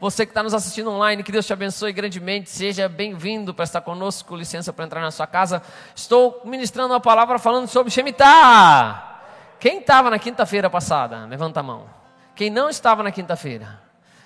Você que está nos assistindo online, que Deus te abençoe grandemente. Seja bem-vindo para estar conosco. Licença para entrar na sua casa. Estou ministrando uma palavra falando sobre Shemitah. Quem estava na quinta-feira passada? Levanta a mão. Quem não estava na quinta-feira?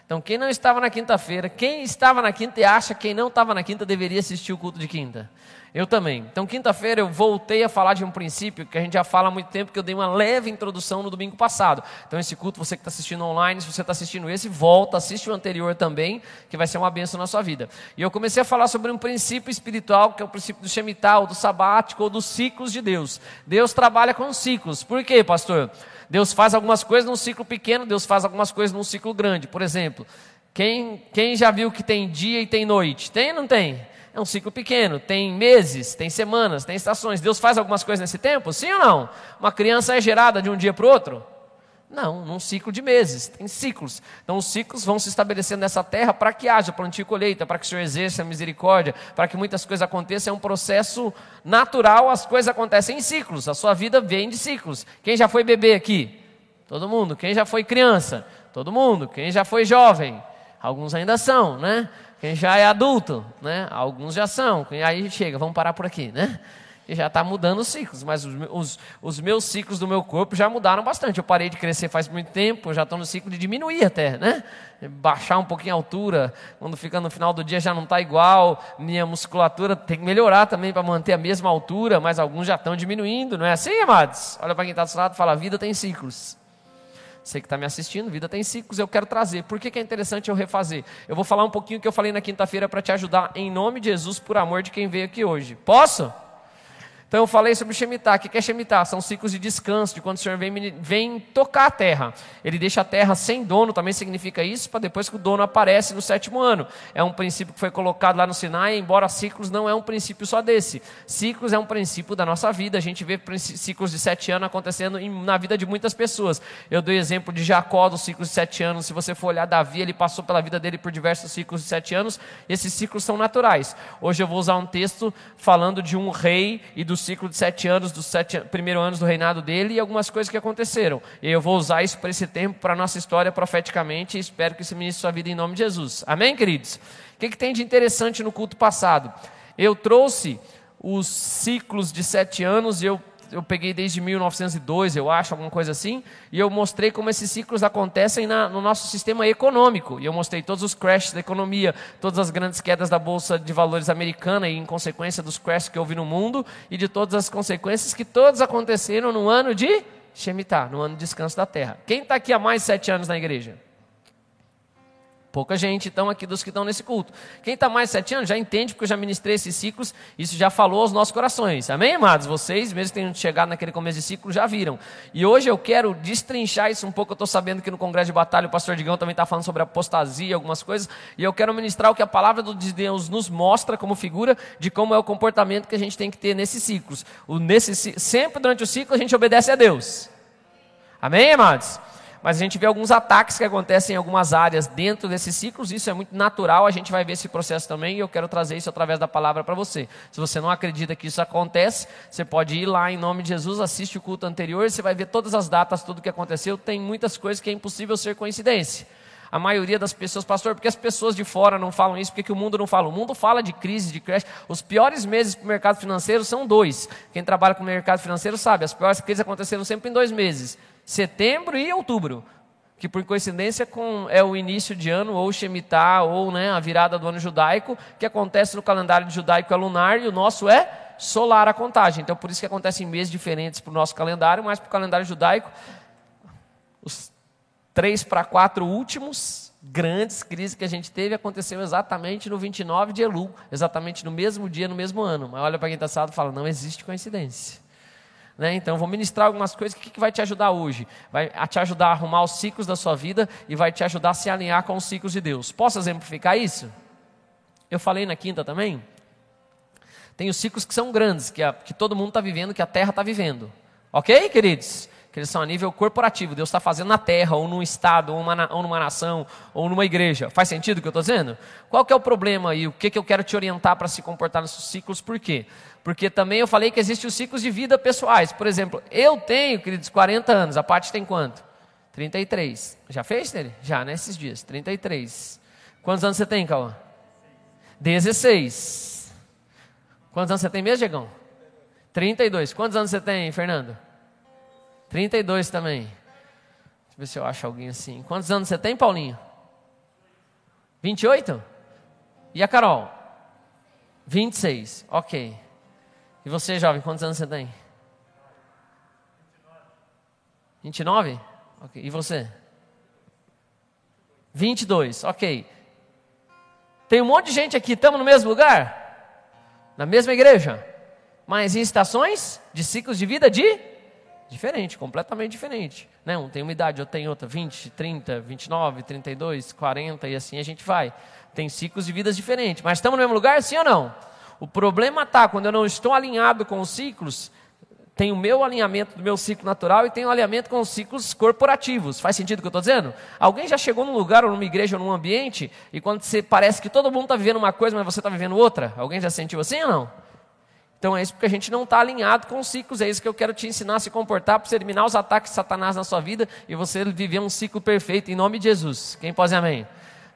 Então, quem não estava na quinta-feira, quem estava na quinta e acha que quem não estava na quinta deveria assistir o culto de quinta. Eu também. Então, quinta-feira eu voltei a falar de um princípio que a gente já fala há muito tempo, que eu dei uma leve introdução no domingo passado. Então, esse culto, você que está assistindo online, se você está assistindo esse, volta, assiste o anterior também, que vai ser uma bênção na sua vida. E eu comecei a falar sobre um princípio espiritual, que é o princípio do Shemitah, do sabático, ou dos ciclos de Deus. Deus trabalha com ciclos. Por quê, pastor? Deus faz algumas coisas num ciclo pequeno, Deus faz algumas coisas num ciclo grande. Por exemplo, quem, quem já viu que tem dia e tem noite? Tem ou não tem? É um ciclo pequeno, tem meses, tem semanas, tem estações. Deus faz algumas coisas nesse tempo? Sim ou não? Uma criança é gerada de um dia para o outro? Não, num ciclo de meses, tem ciclos. Então os ciclos vão se estabelecendo nessa terra para que haja plantio e colheita, para que o Senhor exerça a misericórdia, para que muitas coisas aconteçam. É um processo natural, as coisas acontecem em ciclos. A sua vida vem de ciclos. Quem já foi bebê aqui? Todo mundo. Quem já foi criança? Todo mundo. Quem já foi jovem? Alguns ainda são, né? Quem já é adulto, né? Alguns já são. Aí chega, vamos parar por aqui, né? E já está mudando os ciclos, mas os, os, os, meus ciclos do meu corpo já mudaram bastante. Eu parei de crescer faz muito tempo, já estou no ciclo de diminuir até, né? Baixar um pouquinho a altura, quando fica no final do dia já não está igual. Minha musculatura tem que melhorar também para manter a mesma altura, mas alguns já estão diminuindo, não é assim, amados? Olha para quem está do seu lado e fala: a vida tem ciclos. Você que está me assistindo, vida tem ciclos, eu quero trazer. Por que, que é interessante eu refazer? Eu vou falar um pouquinho que eu falei na quinta-feira para te ajudar, em nome de Jesus, por amor de quem veio aqui hoje. Posso? Então eu falei sobre Shemitah. O que é Shemitah? São ciclos de descanso, de quando o Senhor vem, vem tocar a terra. Ele deixa a terra sem dono, também significa isso, para depois que o dono aparece no sétimo ano. É um princípio que foi colocado lá no Sinai, embora ciclos não é um princípio só desse. Ciclos é um princípio da nossa vida. A gente vê ciclos de sete anos acontecendo na vida de muitas pessoas. Eu dei o exemplo de Jacó dos ciclos de sete anos. Se você for olhar Davi, ele passou pela vida dele por diversos ciclos de sete anos. Esses ciclos são naturais. Hoje eu vou usar um texto falando de um rei e dos ciclo de sete anos, dos sete primeiros anos do reinado dele e algumas coisas que aconteceram. E eu vou usar isso para esse tempo, para a nossa história profeticamente e espero que isso ministre sua vida em nome de Jesus. Amém, queridos? O que, que tem de interessante no culto passado? Eu trouxe os ciclos de sete anos e eu eu peguei desde 1902, eu acho, alguma coisa assim, e eu mostrei como esses ciclos acontecem na, no nosso sistema econômico. E eu mostrei todos os crashes da economia, todas as grandes quedas da bolsa de valores americana e em consequência dos crashes que houve no mundo e de todas as consequências que todos aconteceram no ano de Shemitah, no ano de descanso da terra. Quem está aqui há mais de sete anos na igreja? Pouca gente, então, aqui dos que estão nesse culto. Quem está mais de sete anos já entende, porque eu já ministrei esses ciclos, isso já falou aos nossos corações. Amém, amados? Vocês, mesmo que tenham chegado naquele começo de ciclo, já viram. E hoje eu quero destrinchar isso um pouco. Eu estou sabendo que no Congresso de Batalha o pastor Digão também está falando sobre apostasia, algumas coisas. E eu quero ministrar o que a palavra de Deus nos mostra como figura de como é o comportamento que a gente tem que ter nesses ciclos. O, nesse, sempre durante o ciclo a gente obedece a Deus. Amém, amados? Mas a gente vê alguns ataques que acontecem em algumas áreas dentro desses ciclos, isso é muito natural, a gente vai ver esse processo também e eu quero trazer isso através da palavra para você. Se você não acredita que isso acontece, você pode ir lá em nome de Jesus, assiste o culto anterior, você vai ver todas as datas, tudo o que aconteceu, tem muitas coisas que é impossível ser coincidência. A maioria das pessoas, pastor, porque as pessoas de fora não falam isso, porque o mundo não fala? O mundo fala de crise, de crash. Os piores meses para o mercado financeiro são dois. Quem trabalha com o mercado financeiro sabe, as piores crises aconteceram sempre em dois meses setembro e outubro, que por coincidência com, é o início de ano, ou Shemitah, ou né, a virada do ano judaico, que acontece no calendário judaico é lunar e o nosso é solar a contagem. Então por isso que acontece em meses diferentes para o nosso calendário, mas para o calendário judaico, os três para quatro últimos grandes crises que a gente teve aconteceu exatamente no 29 de Elul, exatamente no mesmo dia, no mesmo ano. Mas olha para quem está assado e fala, não existe coincidência. Né? Então, vou ministrar algumas coisas que, que vai te ajudar hoje. Vai te ajudar a arrumar os ciclos da sua vida e vai te ajudar a se alinhar com os ciclos de Deus. Posso exemplificar isso? Eu falei na quinta também. Tem os ciclos que são grandes, que, a, que todo mundo está vivendo, que a terra está vivendo. Ok, queridos? Que eles são a nível corporativo. Deus está fazendo na terra, ou num estado, ou, uma, ou numa nação, ou numa igreja. Faz sentido o que eu estou dizendo? Qual que é o problema aí? O que, que eu quero te orientar para se comportar nesses ciclos? Por quê? Porque também eu falei que existem os ciclos de vida pessoais. Por exemplo, eu tenho, queridos, 40 anos. A parte tem quanto? 33. Já fez, nele? Já, nesses dias. 33. Quantos anos você tem, Cauã? 16. Quantos anos você tem mesmo, Diegão? 32. Quantos anos você tem, Fernando? 32 também. Deixa eu ver se eu acho alguém assim. Quantos anos você tem, Paulinho? 28? E a Carol? 26. Ok. E você, jovem, quantos anos você tem? 29? Ok. E você? 22. Ok. Tem um monte de gente aqui, estamos no mesmo lugar? Na mesma igreja? Mas em estações de ciclos de vida de diferente, completamente diferente. Né? Um tem uma idade, outro tem outra, 20, 30, 29, 32, 40 e assim a gente vai. Tem ciclos de vidas diferentes. Mas estamos no mesmo lugar, sim ou não? O problema está quando eu não estou alinhado com os ciclos, tem o meu alinhamento do meu ciclo natural e tem o alinhamento com os ciclos corporativos. Faz sentido o que eu estou dizendo? Alguém já chegou num lugar ou numa igreja ou num ambiente e quando você parece que todo mundo está vivendo uma coisa, mas você está vivendo outra? Alguém já sentiu assim ou não? Então é isso porque a gente não está alinhado com os ciclos. É isso que eu quero te ensinar a se comportar para você eliminar os ataques de Satanás na sua vida e você viver um ciclo perfeito em nome de Jesus. Quem pode amém?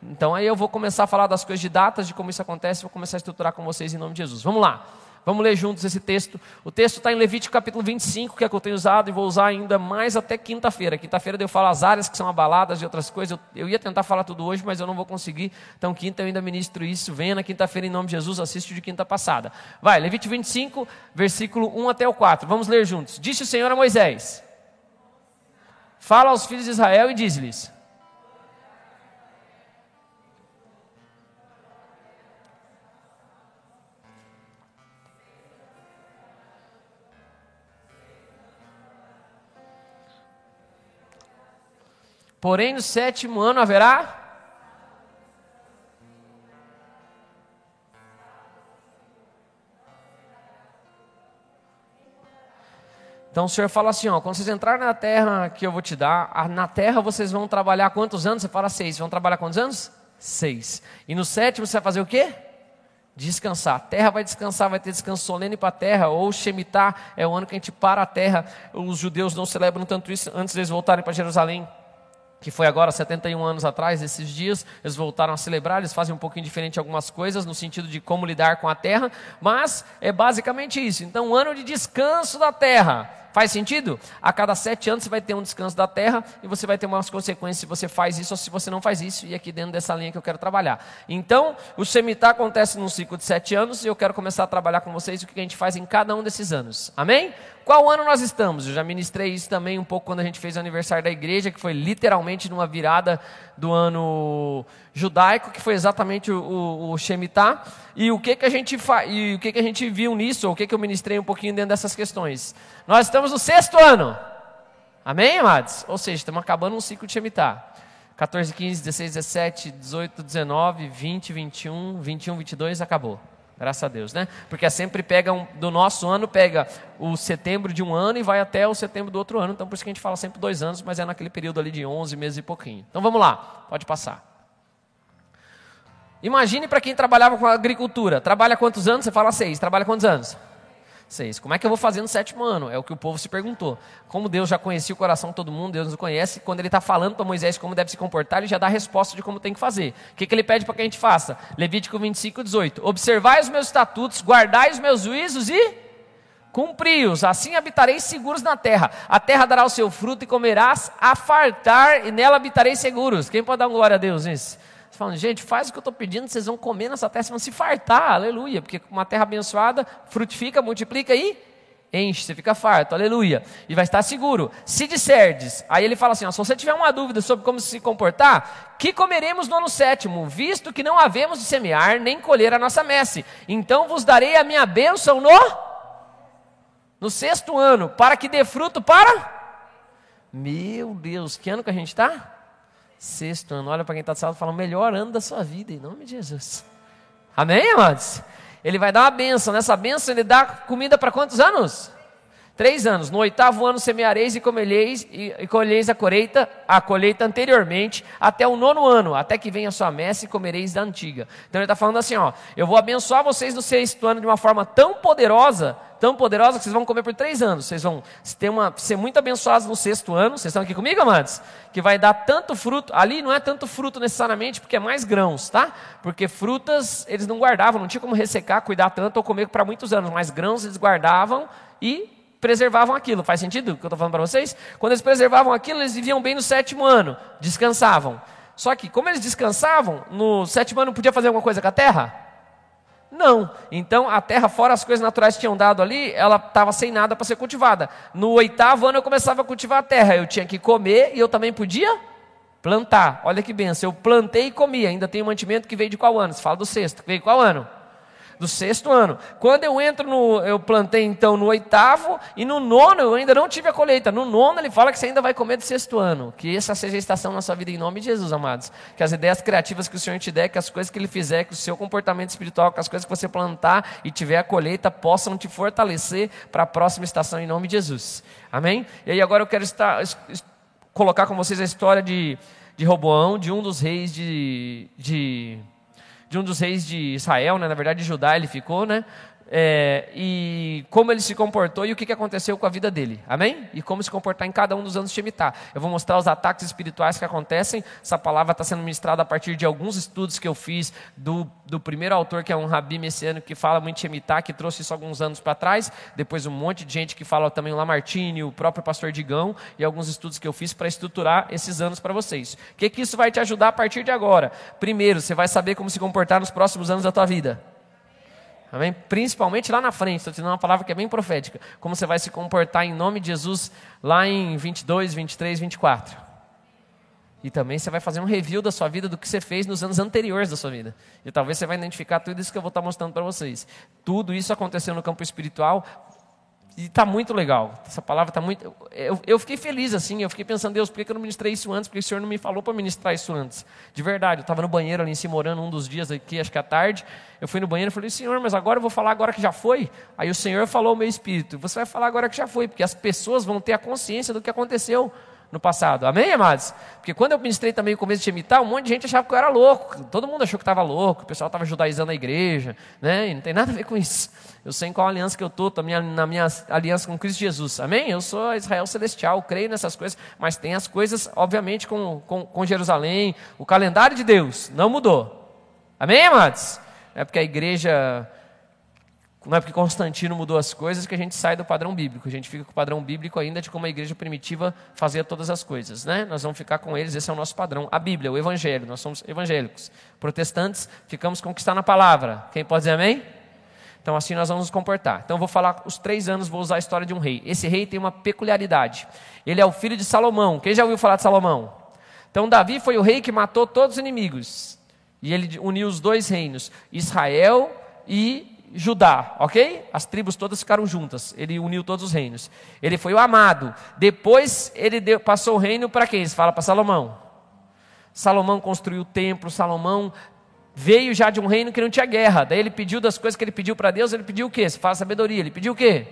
Então aí eu vou começar a falar das coisas de datas, de como isso acontece, vou começar a estruturar com vocês em nome de Jesus. Vamos lá. Vamos ler juntos esse texto. O texto está em Levítico capítulo 25, que é que eu tenho usado e vou usar ainda mais até quinta-feira. Quinta-feira eu falo as áreas que são abaladas e outras coisas. Eu, eu, ia tentar falar tudo hoje, mas eu não vou conseguir. Então, quinta eu ainda ministro isso. Venha na quinta-feira em nome de Jesus, assiste de quinta passada. Vai, Levítico 25, versículo 1 até o 4. Vamos ler juntos. Disse o Senhor a Moisés: Fala aos filhos de Israel e diz-lhes: Porém, no sétimo ano haverá. Então o Senhor fala assim: ó, quando vocês entrarem na terra que eu vou te dar, na terra vocês vão trabalhar quantos anos? Você fala seis. Vão trabalhar quantos anos? Seis. E no sétimo você vai fazer o quê? Descansar. A terra vai descansar, vai ter descanso solene para a terra, ou Shemitah é o ano que a gente para a terra. Os judeus não celebram tanto isso antes deles voltarem para Jerusalém que foi agora 71 anos atrás, esses dias, eles voltaram a celebrar, eles fazem um pouquinho diferente algumas coisas no sentido de como lidar com a terra, mas é basicamente isso. Então, um ano de descanso da terra. Faz sentido? A cada sete anos você vai ter um descanso da terra e você vai ter umas consequências se você faz isso ou se você não faz isso, e aqui dentro dessa linha que eu quero trabalhar. Então, o Shemitah acontece num ciclo de sete anos e eu quero começar a trabalhar com vocês o que a gente faz em cada um desses anos. Amém? Qual ano nós estamos? Eu já ministrei isso também um pouco quando a gente fez o aniversário da igreja, que foi literalmente numa virada do ano judaico, que foi exatamente o, o, o Shemitah. E o que que a gente fa... e o que que a gente viu nisso? Ou o que que eu ministrei um pouquinho dentro dessas questões? Nós estamos no sexto ano. Amém, amados? Ou seja, estamos acabando um ciclo de Shemitah. 14, 15, 16, 17, 18, 19, 20, 21, 21, 22, acabou. Graças a Deus, né? Porque sempre pega um, do nosso ano, pega o setembro de um ano e vai até o setembro do outro ano. Então, por isso que a gente fala sempre dois anos, mas é naquele período ali de 11 meses e pouquinho. Então, vamos lá, pode passar. Imagine para quem trabalhava com agricultura. Trabalha quantos anos? Você fala seis. Trabalha quantos anos? Seis. Como é que eu vou fazer no sétimo ano? É o que o povo se perguntou. Como Deus já conhecia o coração de todo mundo, Deus nos conhece, quando ele está falando para Moisés como deve se comportar, ele já dá a resposta de como tem que fazer. O que, que ele pede para que a gente faça? Levítico 25, 18. Observai os meus estatutos, guardai os meus juízos e cumpri-os. Assim habitareis seguros na terra. A terra dará o seu fruto e comerás a fartar, e nela habitareis seguros. Quem pode dar glória a Deus nisso? Falando, gente, faz o que eu estou pedindo, vocês vão comer nessa terra, vocês vão se fartar, aleluia, porque uma terra abençoada frutifica, multiplica e enche, você fica farto, aleluia, e vai estar seguro. Se disserdes, aí ele fala assim: ó, se você tiver uma dúvida sobre como se comportar, que comeremos no ano sétimo, visto que não havemos de semear nem colher a nossa messe, então vos darei a minha bênção no, no sexto ano, para que dê fruto para. Meu Deus, que ano que a gente está? Sexto ano. Olha para quem está do salão e fala: melhor ano da sua vida, em nome de Jesus. Amém, amados? Ele vai dar uma benção. Nessa benção, ele dá comida para quantos anos? Três anos. No oitavo ano semeareis e comereis e, e colheis a colheita, a colheita anteriormente, até o nono ano, até que venha a sua messe e comereis da antiga. Então ele está falando assim: ó, eu vou abençoar vocês no sexto ano de uma forma tão poderosa tão poderosa que vocês vão comer por três anos. Vocês vão ter uma, ser muito abençoados no sexto ano. Vocês estão aqui comigo, amados? Que vai dar tanto fruto. Ali não é tanto fruto necessariamente, porque é mais grãos, tá? Porque frutas eles não guardavam, não tinha como ressecar, cuidar tanto ou comer para muitos anos. Mas grãos eles guardavam e preservavam aquilo. Faz sentido o que eu estou falando para vocês? Quando eles preservavam aquilo, eles viviam bem no sétimo ano, descansavam. Só que, como eles descansavam, no sétimo ano podia fazer alguma coisa com a terra? Não. Então a terra, fora as coisas naturais que tinham dado ali, ela estava sem nada para ser cultivada. No oitavo ano eu começava a cultivar a terra. Eu tinha que comer e eu também podia plantar. Olha que benção. Eu plantei e comi. Ainda tem um mantimento que veio de qual ano? Você fala do sexto. Veio de qual ano? Do sexto ano. Quando eu entro no, eu plantei então no oitavo, e no nono eu ainda não tive a colheita. No nono ele fala que você ainda vai comer do sexto ano. Que essa seja a estação na sua vida em nome de Jesus, amados. Que as ideias criativas que o Senhor te der, que as coisas que Ele fizer, que o seu comportamento espiritual, que as coisas que você plantar e tiver a colheita possam te fortalecer para a próxima estação em nome de Jesus. Amém? E aí agora eu quero estar, colocar com vocês a história de, de Roboão, de um dos reis de, de de um dos reis de Israel, né? na verdade de Judá ele ficou, né? É, e como ele se comportou e o que, aconteceu com a vida dele. Amém? E como se comportar em cada um dos anos de Shemitah. Eu vou mostrar os ataques espirituais que acontecem. Essa palavra está sendo ministrada a partir de alguns estudos que eu fiz do, do primeiro autor, que é um rabi messiânico que fala muito de Shemitah, que trouxe isso alguns anos para trás. Depois um monte de gente que fala também o Lamartine, o próprio pastor Digão e alguns estudos que eu fiz para estruturar esses anos para vocês. O que, que isso vai te ajudar a partir de agora? Primeiro, você vai saber como se comportar nos próximos anos da tua vida. Amém? Principalmente lá na frente, estou te dando uma palavra que é bem profética. Como você vai se comportar em nome de Jesus lá em 22, 23, 24. E também você vai fazer um review da sua vida, do que você fez nos anos anteriores da sua vida. E talvez você vai identificar tudo isso que eu vou estar mostrando para vocês. Tudo isso aconteceu no campo espiritual, e está muito legal. Essa palavra está muito. Eu, eu, fiquei feliz assim. Eu fiquei pensando, Deus, por que eu não ministrei isso antes? Porque o Senhor não me falou para ministrar isso antes. De verdade, eu estava no banheiro ali em cima orando um dos dias aqui, acho que à tarde. Eu fui no banheiro e falei, Senhor, mas agora eu vou falar agora que já foi. Aí o Senhor falou ao meu espírito: Você vai falar agora que já foi, porque as pessoas vão ter a consciência do que aconteceu no passado. Amém, amados? Porque quando eu ministrei também o começo de Shemitah, um monte de gente achava que eu era louco. Todo mundo achou que estava louco, o pessoal estava judaizando a igreja, né? E não tem nada a ver com isso. Eu sei em qual aliança que eu estou, na minha aliança com Cristo Jesus. Amém? Eu sou Israel celestial, creio nessas coisas, mas tem as coisas, obviamente, com, com, com Jerusalém. O calendário de Deus não mudou. Amém, amados? É porque a igreja não é porque Constantino mudou as coisas que a gente sai do padrão bíblico. A gente fica com o padrão bíblico ainda de como a igreja primitiva fazia todas as coisas. Né? Nós vamos ficar com eles, esse é o nosso padrão. A Bíblia, o Evangelho, nós somos evangélicos. Protestantes, ficamos com o que está na palavra. Quem pode dizer amém? Então assim nós vamos nos comportar. Então eu vou falar os três anos, vou usar a história de um rei. Esse rei tem uma peculiaridade. Ele é o filho de Salomão. Quem já ouviu falar de Salomão? Então Davi foi o rei que matou todos os inimigos. E ele uniu os dois reinos, Israel e Judá, ok? As tribos todas ficaram juntas. Ele uniu todos os reinos. Ele foi o amado. Depois ele deu, passou o reino para quem? Ele fala para Salomão. Salomão construiu o templo. Salomão veio já de um reino que não tinha guerra. Daí ele pediu das coisas que ele pediu para Deus. Ele pediu o quê? Você fala sabedoria. Ele pediu o quê?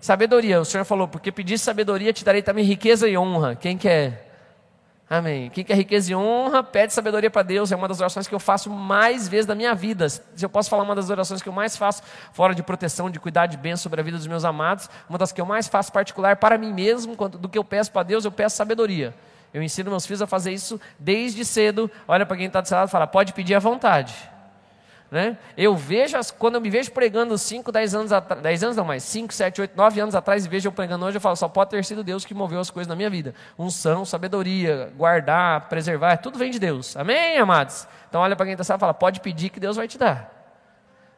Sabedoria. O Senhor falou: porque pedir sabedoria te darei também riqueza e honra. Quem quer? Amém. Quem quer riqueza e honra, pede sabedoria para Deus. É uma das orações que eu faço mais vezes na minha vida. Se eu posso falar uma das orações que eu mais faço, fora de proteção, de cuidar de bem sobre a vida dos meus amados, uma das que eu mais faço particular para mim mesmo, do que eu peço para Deus, eu peço sabedoria. Eu ensino meus filhos a fazer isso desde cedo. Olha para quem está do seu lado e fala: pode pedir à vontade. Né? Eu vejo, as, quando eu me vejo pregando 5, 10 anos atrás, 10 anos não mais, 5, 7, 8, 9 anos atrás, e vejo eu pregando hoje, eu falo, só pode ter sido Deus que moveu as coisas na minha vida. Unção, sabedoria, guardar, preservar, tudo vem de Deus. Amém, amados? Então olha para quem está e fala, pode pedir que Deus vai te dar.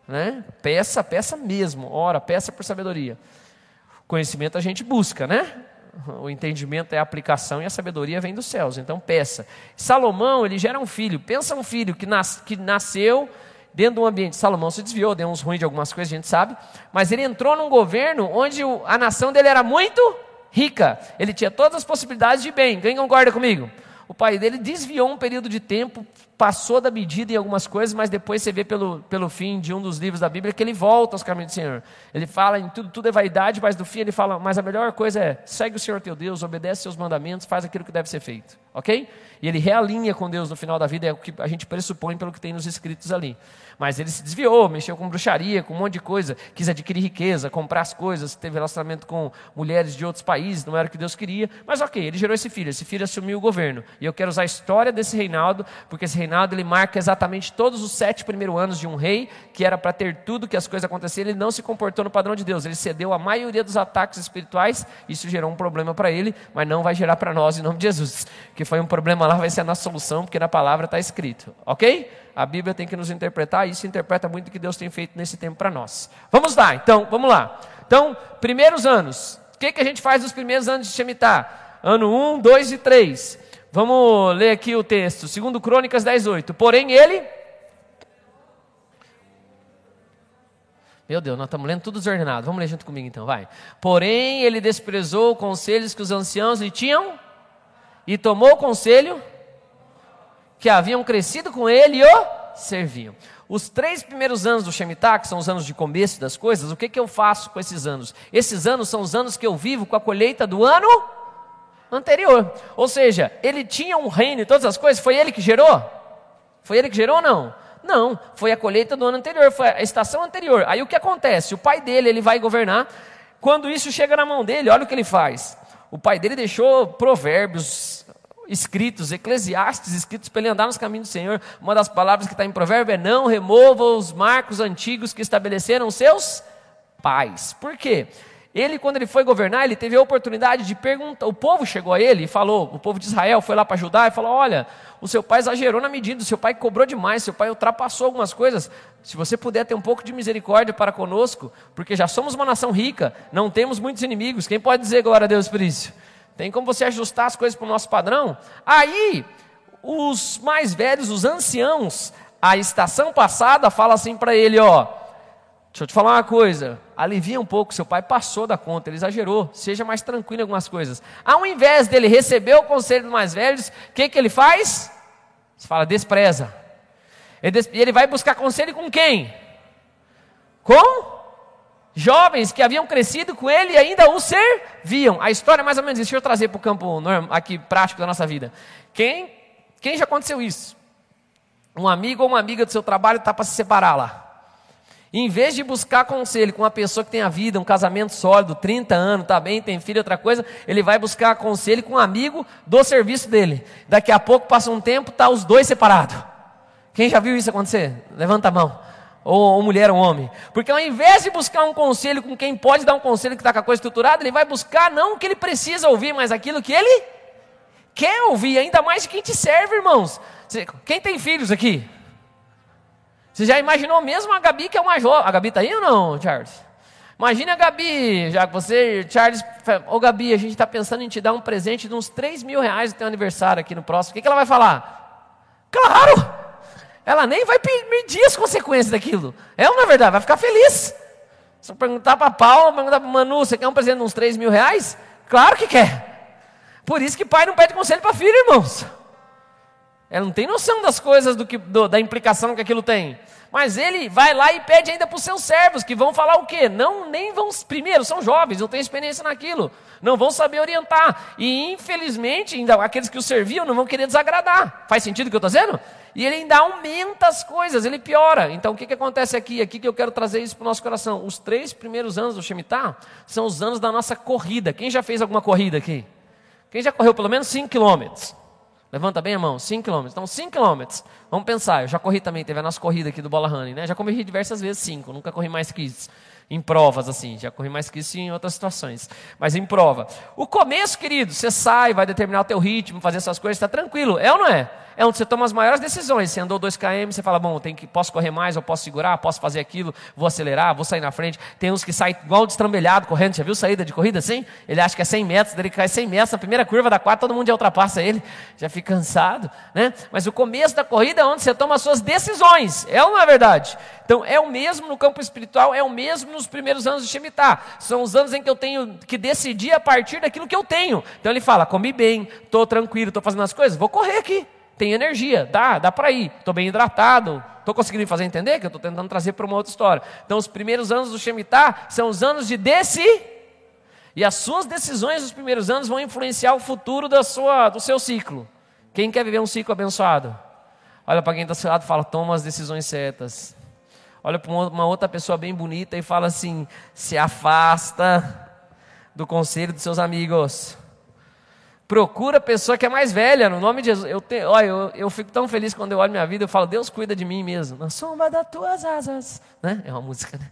Né? Peça, peça mesmo, ora, peça por sabedoria. Conhecimento a gente busca, né? O entendimento é a aplicação e a sabedoria vem dos céus. Então peça. Salomão, ele gera um filho. Pensa um filho que, nas, que nasceu dentro de um ambiente. Salomão se desviou, deu uns ruins de algumas coisas, a gente sabe, mas ele entrou num governo onde a nação dele era muito rica, ele tinha todas as possibilidades de bem. Quem concorda comigo? o pai dele desviou um período de tempo, passou da medida em algumas coisas, mas depois você vê pelo, pelo fim de um dos livros da Bíblia que ele volta aos caminhos do Senhor. Ele fala em tudo, tudo é vaidade, mas no fim ele fala, mas a melhor coisa é, segue o Senhor teu Deus, obedece seus mandamentos, faz aquilo que deve ser feito. Ok? E ele realinha com Deus no final da vida, é o que a gente pressupõe pelo que tem nos escritos ali. Mas ele se desviou, mexeu com bruxaria, com um monte de coisa, quis adquirir riqueza, comprar as coisas, teve relacionamento com mulheres de outros países, não era o que Deus queria. Mas ok, ele gerou esse filho, esse filho assumiu o governo. E eu quero usar a história desse reinado, porque esse reinado ele marca exatamente todos os sete primeiros anos de um rei, que era para ter tudo que as coisas aconteciam. Ele não se comportou no padrão de Deus, ele cedeu a maioria dos ataques espirituais, isso gerou um problema para ele, mas não vai gerar para nós em nome de Jesus. Que foi um problema lá, vai ser a nossa solução, porque na palavra está escrito. Ok? a Bíblia tem que nos interpretar, isso interpreta muito o que Deus tem feito nesse tempo para nós. Vamos lá, então, vamos lá. Então, primeiros anos. O que, que a gente faz nos primeiros anos de Shemitah? Ano 1, 2 e 3. Vamos ler aqui o texto. Segundo Crônicas 10, 8. Porém, ele... Meu Deus, nós estamos lendo tudo desordenado. Vamos ler junto comigo então, vai. Porém, ele desprezou conselhos que os anciãos lhe tinham e tomou o conselho que haviam crescido com ele e o serviam. Os três primeiros anos do Shemitah, que são os anos de começo das coisas, o que, que eu faço com esses anos? Esses anos são os anos que eu vivo com a colheita do ano anterior. Ou seja, ele tinha um reino e todas as coisas, foi ele que gerou? Foi ele que gerou ou não? Não, foi a colheita do ano anterior, foi a estação anterior. Aí o que acontece? O pai dele, ele vai governar. Quando isso chega na mão dele, olha o que ele faz. O pai dele deixou provérbios, escritos, Eclesiastes escritos para ele andar nos caminhos do Senhor. Uma das palavras que está em provérbio é: não remova os marcos antigos que estabeleceram seus pais. Por quê? Ele, quando ele foi governar, ele teve a oportunidade de perguntar. O povo chegou a ele e falou: o povo de Israel foi lá para ajudar e falou: Olha, o seu pai exagerou na medida, o seu pai cobrou demais, seu pai ultrapassou algumas coisas. Se você puder ter um pouco de misericórdia para conosco, porque já somos uma nação rica, não temos muitos inimigos. Quem pode dizer glória a Deus por isso? Tem como você ajustar as coisas para o nosso padrão? Aí, os mais velhos, os anciãos, a estação passada fala assim para ele, ó, deixa eu te falar uma coisa, alivia um pouco, seu pai passou da conta, ele exagerou, seja mais tranquilo em algumas coisas. Ao invés dele receber o conselho dos mais velhos, o que, que ele faz? Você fala, despreza. E ele vai buscar conselho com quem? Com jovens que haviam crescido com ele e ainda o serviam. A história é mais ou menos isso. Deixa eu trazer para o campo aqui prático da nossa vida. Quem, quem já aconteceu isso? Um amigo ou uma amiga do seu trabalho está para se separar lá. Em vez de buscar conselho com uma pessoa que tem a vida, um casamento sólido, 30 anos, está bem, tem filho, outra coisa, ele vai buscar conselho com um amigo do serviço dele. Daqui a pouco passa um tempo, tá os dois separados. Quem já viu isso acontecer? Levanta a mão ou, ou mulher ou homem. Porque ao invés de buscar um conselho com quem pode dar um conselho que está com a coisa estruturada, ele vai buscar não o que ele precisa ouvir, mas aquilo que ele quer ouvir, ainda mais de quem te serve, irmãos. Quem tem filhos aqui? Você já imaginou mesmo a Gabi que é uma jovem? A Gabi está aí ou não, Charles? Imagina a Gabi, já que você, Charles, ô Gabi, a gente está pensando em te dar um presente de uns 3 mil reais no teu aniversário aqui no próximo. O que, que ela vai falar? Claro! Ela nem vai medir as consequências daquilo. Ela, na verdade, vai ficar feliz. Se perguntar para Paulo, perguntar para Manu, você quer um presente de uns 3 mil reais? Claro que quer. Por isso que pai não pede conselho para filho, irmãos. Ela não tem noção das coisas, do que, do, da implicação que aquilo tem. Mas ele vai lá e pede ainda para os seus servos, que vão falar o quê? Não, nem vão. Primeiro, são jovens, não têm experiência naquilo. Não vão saber orientar. E infelizmente, ainda aqueles que o serviam não vão querer desagradar. Faz sentido o que eu estou dizendo? E ele ainda aumenta as coisas, ele piora. Então o que, que acontece aqui? Aqui que eu quero trazer isso para o nosso coração. Os três primeiros anos do Shemitah são os anos da nossa corrida. Quem já fez alguma corrida aqui? Quem já correu pelo menos 5 quilômetros? Levanta bem a mão, 5 quilômetros. Então, 5 quilômetros. Vamos pensar, eu já corri também, teve a nossa corrida aqui do Bola Running, né? Já corri diversas vezes 5, nunca corri mais que isso. Em provas, assim, já corri mais que isso em outras situações. Mas em prova. O começo, querido, você sai, vai determinar o teu ritmo, fazer essas coisas, está tranquilo. É ou não é? É onde você toma as maiores decisões. Você andou 2 km, você fala, bom, tem que, posso correr mais, eu posso segurar, posso fazer aquilo, vou acelerar, vou sair na frente. Tem uns que saem igual destrambelhado correndo. Já viu saída de corrida assim? Ele acha que é 100 metros, ele cai 100 metros, na primeira curva da quadra, todo mundo já ultrapassa ele, já fica cansado. Né? Mas o começo da corrida é onde você toma as suas decisões. É uma verdade. Então, é o mesmo no campo espiritual, é o mesmo nos primeiros anos de Shemitah. São os anos em que eu tenho que decidir a partir daquilo que eu tenho. Então, ele fala: comi bem, estou tranquilo, estou fazendo as coisas, vou correr aqui. Tem energia, dá, dá para ir. Estou bem hidratado. Estou conseguindo fazer entender que eu estou tentando trazer para uma outra história. Então, os primeiros anos do Shemitah são os anos de desse. E as suas decisões nos primeiros anos vão influenciar o futuro da sua, do seu ciclo. Quem quer viver um ciclo abençoado? Olha para quem está seu lado e fala: toma as decisões certas olha para uma outra pessoa bem bonita e fala assim: se afasta do conselho dos seus amigos. Procura a pessoa que é mais velha, no nome de Jesus. Eu, te, olha, eu, eu fico tão feliz quando eu olho minha vida, eu falo, Deus cuida de mim mesmo. Na sombra das tuas asas. Né? É uma música, né?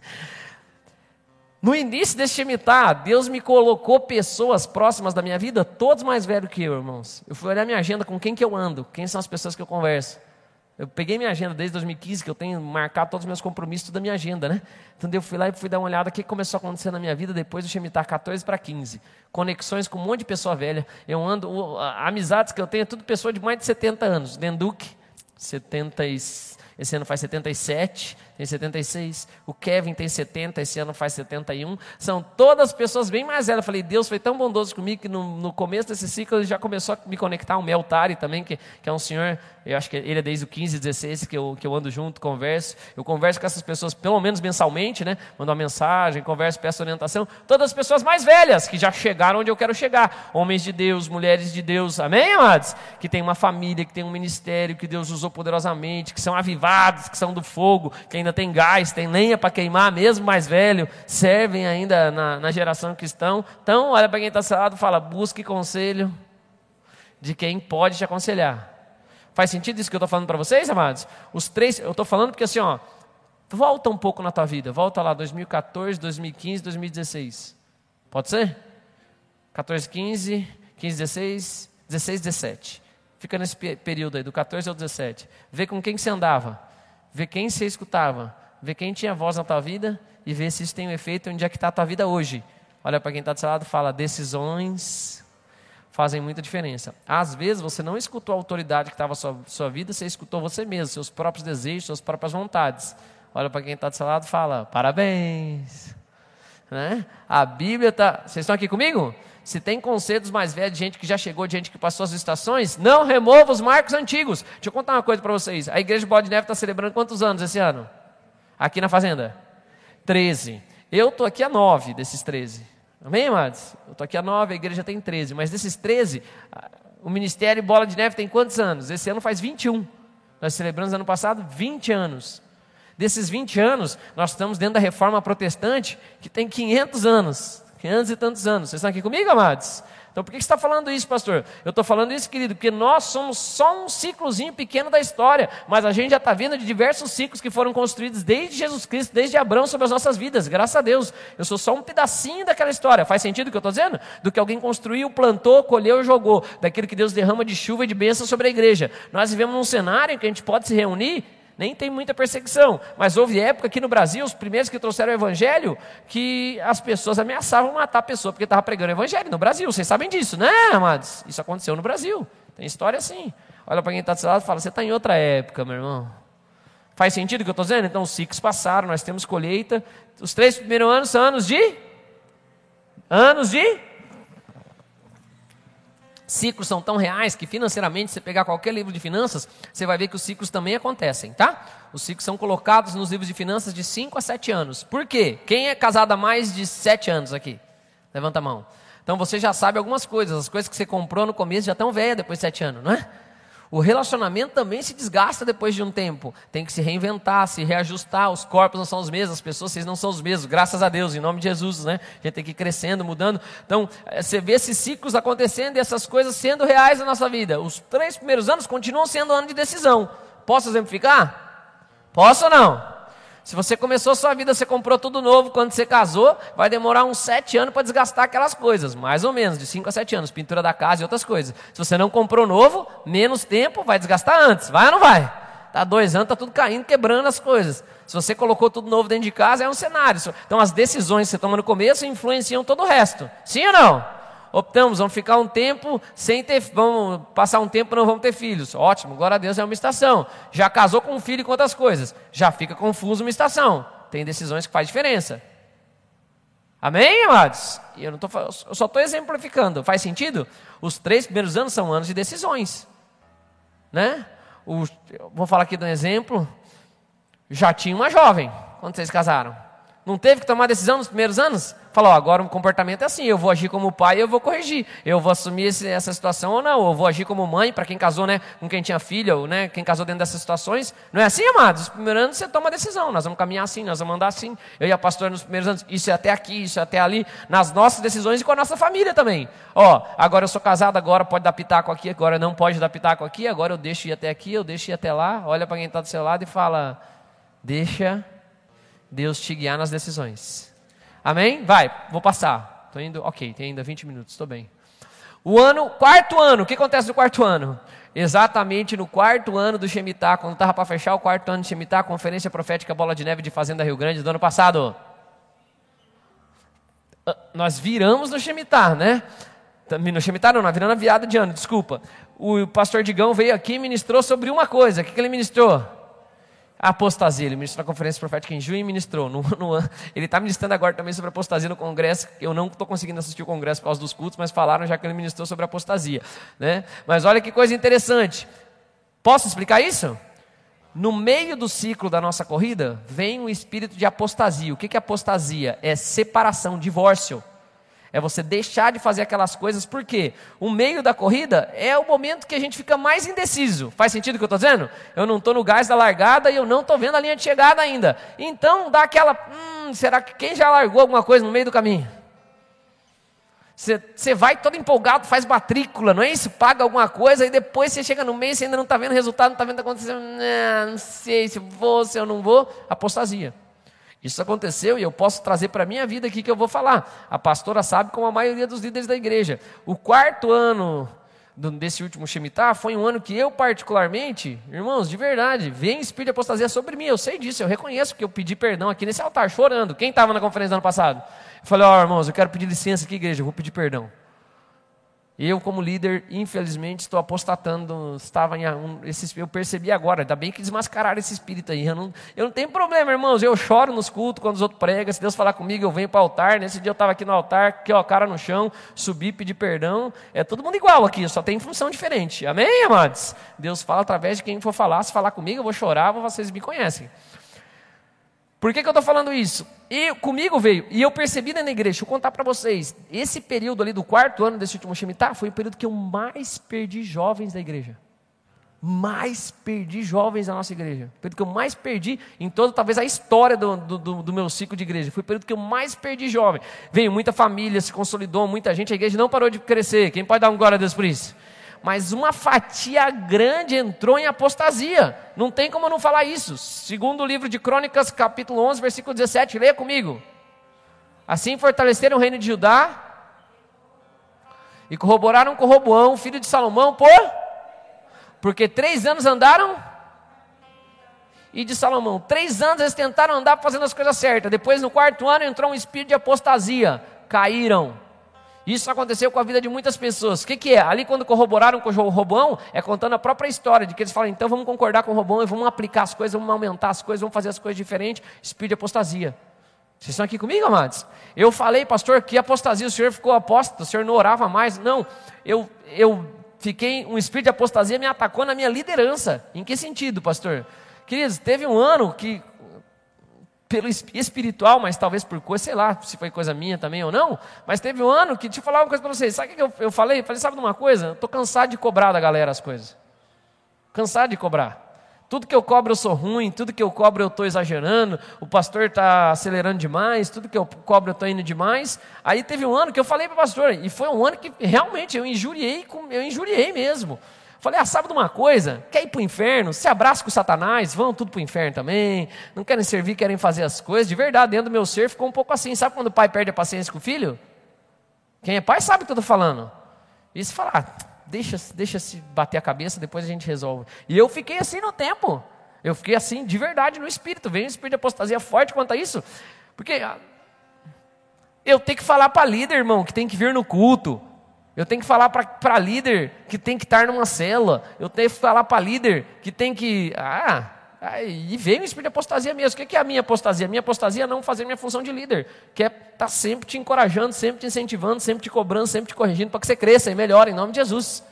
No início deste Shemitah, Deus me colocou pessoas próximas da minha vida, todos mais velhos que eu, irmãos. Eu fui olhar minha agenda com quem que eu ando, quem são as pessoas que eu converso. Eu peguei minha agenda desde 2015, que eu tenho marcado todos os meus compromissos da minha agenda, né? Então eu fui lá e fui dar uma olhada o que começou a acontecer na minha vida depois do Shemitah 14 para 15. Conexões com um monte de pessoa velha. Eu ando, amizades que eu tenho, é tudo pessoa de mais de 70 anos. Denduque, 70 esse ano faz 77 tem 76. O Kevin tem 70, esse ano faz 71. São todas pessoas bem mais velhas. Eu falei, Deus foi tão bondoso comigo que no, no começo desse ciclo ele já começou a me conectar. O Meltari também, que, que é um senhor, eu acho que ele é desde o 15, 16 que eu, que eu ando junto, converso. Eu converso com essas pessoas pelo menos mensalmente, né? Mando uma mensagem, converso, peço orientação. Todas as pessoas mais velhas que já chegaram onde eu quero chegar. Homens de Deus, mulheres de Deus. Amém, amados? Que tem uma família, que tem um ministério, que Deus usou poderosamente, que são avivados, que são do fogo, que ainda tem gás, tem lenha para queimar, mesmo mais velho, servem ainda na, na geração cristã. Então, olha para quem está lado fala: busque conselho de quem pode te aconselhar. Faz sentido isso que eu estou falando para vocês, amados? Os três, eu estou falando porque assim, ó, volta um pouco na tua vida, volta lá 2014, 2015, 2016. Pode ser? 14, 15, 15, 16, 16, 17. Fica nesse período aí, do 14 ao 17. Vê com quem você andava ver quem você escutava, ver quem tinha voz na tua vida e ver se isso tem um efeito onde é que está a tua vida hoje. Olha para quem está do seu lado fala: decisões fazem muita diferença. Às vezes você não escutou a autoridade que estava na sua, sua vida, você escutou você mesmo, seus próprios desejos, suas próprias vontades. Olha para quem está do seu lado fala: parabéns. Né? A Bíblia está. Vocês estão aqui comigo? Se tem conselhos mais velhos de gente que já chegou, de gente que passou as estações, não remova os marcos antigos. Deixa eu contar uma coisa para vocês. A igreja de Bode Neve está celebrando quantos anos esse ano? Aqui na fazenda? Treze. Eu estou aqui há nove desses treze. Amém, amados? Eu estou aqui há nove, a igreja tem treze. Mas desses treze, o Ministério Bola de Neve tem quantos anos? Esse ano faz 21. Nós celebramos ano passado 20 anos. Desses 20 anos, nós estamos dentro da reforma protestante, que tem 500 anos. 500 e tantos anos. Vocês estão aqui comigo, amados? Então por que você está falando isso, pastor? Eu estou falando isso, querido, porque nós somos só um ciclozinho pequeno da história, mas a gente já está vendo de diversos ciclos que foram construídos desde Jesus Cristo, desde Abraão sobre as nossas vidas, graças a Deus. Eu sou só um pedacinho daquela história. Faz sentido o que eu estou dizendo? Do que alguém construiu, plantou, colheu jogou, daquilo que Deus derrama de chuva e de bênção sobre a igreja. Nós vivemos num cenário em que a gente pode se reunir nem tem muita perseguição. Mas houve época aqui no Brasil, os primeiros que trouxeram o evangelho, que as pessoas ameaçavam matar a pessoa porque estava pregando o evangelho no Brasil. Vocês sabem disso, né, amados? Isso aconteceu no Brasil. Tem história assim. Olha para quem está do seu lado e fala: você está em outra época, meu irmão. Faz sentido o que eu estou dizendo? Então, os ciclos passaram, nós temos colheita. Os três primeiros anos são anos de. Anos de ciclos são tão reais que financeiramente, se você pegar qualquer livro de finanças, você vai ver que os ciclos também acontecem, tá? Os ciclos são colocados nos livros de finanças de 5 a 7 anos. Por quê? Quem é casado há mais de 7 anos aqui? Levanta a mão. Então você já sabe algumas coisas. As coisas que você comprou no começo já estão velhas depois de 7 anos, não é? O relacionamento também se desgasta depois de um tempo. Tem que se reinventar, se reajustar. Os corpos não são os mesmos, as pessoas vocês não são os mesmos. Graças a Deus, em nome de Jesus, né? A gente tem que ir crescendo, mudando. Então, eh, você vê esses ciclos acontecendo e essas coisas sendo reais na nossa vida. Os três primeiros anos continuam sendo ano de decisão. Posso exemplificar? Posso ou não? Se você começou sua vida, você comprou tudo novo, quando você casou, vai demorar uns sete anos para desgastar aquelas coisas, mais ou menos, de cinco a sete anos, pintura da casa e outras coisas. Se você não comprou novo, menos tempo, vai desgastar antes, vai ou não vai? Tá dois anos, tá tudo caindo, quebrando as coisas. Se você colocou tudo novo dentro de casa, é um cenário. Então as decisões que você toma no começo influenciam todo o resto. Sim ou não? Optamos, vamos ficar um tempo sem ter, vamos passar um tempo não vamos ter filhos. Ótimo, glória a Deus é uma estação. Já casou com um filho e outras coisas. Já fica confuso uma estação. Tem decisões que faz diferença. Amém, amados? Eu, não tô, eu só estou exemplificando. Faz sentido? Os três primeiros anos são anos de decisões. Né? O, vou falar aqui de um exemplo. Já tinha uma jovem quando vocês casaram. Não teve que tomar decisão nos primeiros anos? Falou, agora o comportamento é assim, eu vou agir como pai e eu vou corrigir. Eu vou assumir esse, essa situação ou não, eu vou agir como mãe, para quem casou, né, com quem tinha filha, ou né, quem casou dentro dessas situações. Não é assim, amados? Nos primeiros anos você toma decisão, nós vamos caminhar assim, nós vamos andar assim. Eu e a pastora nos primeiros anos, isso é até aqui, isso é até ali, nas nossas decisões e com a nossa família também. Ó, agora eu sou casado, agora pode dar pitaco aqui, agora não pode dar pitaco aqui, agora eu deixo ir até aqui, eu deixo ir até lá, olha para quem está do seu lado e fala, deixa Deus te guiar nas decisões. Amém? Vai, vou passar. Estou indo, ok, tem ainda 20 minutos, estou bem. O ano, quarto ano, o que acontece no quarto ano? Exatamente no quarto ano do Shemitah, quando estava para fechar o quarto ano de Shemitah, Conferência Profética Bola de Neve de Fazenda Rio Grande do ano passado. Ah, nós viramos no Shemitah, né? No Shemitah não, na virada de ano, desculpa. O pastor Digão veio aqui e ministrou sobre uma coisa. O que, que ele ministrou? Apostasia. Ele ministrou na conferência profética em junho e ministrou. No, no, ele está ministrando agora também sobre apostasia no congresso. Eu não estou conseguindo assistir o congresso por causa dos cultos, mas falaram já que ele ministrou sobre apostasia. Né? Mas olha que coisa interessante. Posso explicar isso? No meio do ciclo da nossa corrida, vem o espírito de apostasia. O que é apostasia? É separação, divórcio. É você deixar de fazer aquelas coisas, porque o meio da corrida é o momento que a gente fica mais indeciso. Faz sentido o que eu estou dizendo? Eu não estou no gás da largada e eu não estou vendo a linha de chegada ainda. Então dá aquela. Hum, será que quem já largou alguma coisa no meio do caminho? Você vai todo empolgado, faz matrícula, não é isso? Paga alguma coisa e depois você chega no meio, você ainda não está vendo resultado, não está vendo o que está acontecendo. Não, não sei se vou, se eu não vou. Apostasia. Isso aconteceu e eu posso trazer para a minha vida aqui que eu vou falar. A pastora sabe como a maioria dos líderes da igreja. O quarto ano desse último Shemitah foi um ano que eu particularmente, irmãos, de verdade, vem espírito de apostasia sobre mim. Eu sei disso, eu reconheço que eu pedi perdão aqui nesse altar, chorando. Quem estava na conferência do ano passado? Eu falei, ó oh, irmãos, eu quero pedir licença aqui, igreja, eu vou pedir perdão. Eu, como líder, infelizmente, estou apostatando. Estava em um, eu percebi agora, ainda bem que desmascararam esse espírito aí. Eu não, eu não tenho problema, irmãos. Eu choro nos cultos quando os outros pregam. Se Deus falar comigo, eu venho para o altar. Nesse dia eu estava aqui no altar, aqui, ó, cara no chão, subi, pedi perdão. É todo mundo igual aqui, só tem função diferente. Amém, amados? Deus fala através de quem for falar. Se falar comigo, eu vou chorar, vocês me conhecem. Por que, que eu estou falando isso? E comigo veio, e eu percebi na igreja, deixa eu contar para vocês, esse período ali do quarto ano desse último Shemitah foi o período que eu mais perdi jovens da igreja. Mais perdi jovens da nossa igreja. O período que eu mais perdi em toda, talvez, a história do, do, do meu ciclo de igreja. Foi o período que eu mais perdi jovem. Veio muita família, se consolidou, muita gente, a igreja não parou de crescer. Quem pode dar um glória a Deus por isso? Mas uma fatia grande entrou em apostasia. Não tem como não falar isso. Segundo o livro de Crônicas, capítulo 11, versículo 17, leia comigo. Assim fortaleceram o reino de Judá e corroboraram com Roboão, filho de Salomão, por porque três anos andaram e de Salomão. Três anos eles tentaram andar fazendo as coisas certas. Depois, no quarto ano, entrou um espírito de apostasia. Caíram. Isso aconteceu com a vida de muitas pessoas. O que, que é? Ali, quando corroboraram com o Robão, é contando a própria história, de que eles falam, então vamos concordar com o Robão e vamos aplicar as coisas, vamos aumentar as coisas, vamos fazer as coisas diferentes. Espírito de apostasia. Vocês estão aqui comigo, amados? Eu falei, pastor, que apostasia, o senhor ficou apóstolo, o senhor não orava mais. Não, eu, eu fiquei, um espírito de apostasia me atacou na minha liderança. Em que sentido, pastor? Queridos, teve um ano que pelo espiritual, mas talvez por coisa, sei lá, se foi coisa minha também ou não, mas teve um ano que, deixa eu falar uma coisa para vocês, sabe o que eu, eu falei? Eu falei, sabe de uma coisa? Estou cansado de cobrar da galera as coisas. Cansado de cobrar. Tudo que eu cobro eu sou ruim, tudo que eu cobro eu estou exagerando, o pastor está acelerando demais, tudo que eu cobro eu estou indo demais. Aí teve um ano que eu falei para o pastor, e foi um ano que realmente eu injuriei, eu injuriei mesmo. Falei, ah, sabe de uma coisa? Quer ir para o inferno? Se abraça com Satanás, vão tudo para o inferno também. Não querem servir, querem fazer as coisas. De verdade, dentro do meu ser ficou um pouco assim. Sabe quando o pai perde a paciência com o filho? Quem é pai sabe o que eu estou falando. E se falar, ah, deixa, deixa se bater a cabeça, depois a gente resolve. E eu fiquei assim no tempo. Eu fiquei assim, de verdade, no espírito. Vem um espírito de apostasia forte quanto a isso. Porque ah, eu tenho que falar para líder, irmão, que tem que vir no culto. Eu tenho que falar para líder que tem que estar numa cela. Eu tenho que falar para líder que tem que. Ah, e vem o espírito de apostasia mesmo. O que é a minha apostasia? A minha apostasia é não fazer minha função de líder, que é estar tá sempre te encorajando, sempre te incentivando, sempre te cobrando, sempre te corrigindo para que você cresça e melhore em nome de Jesus.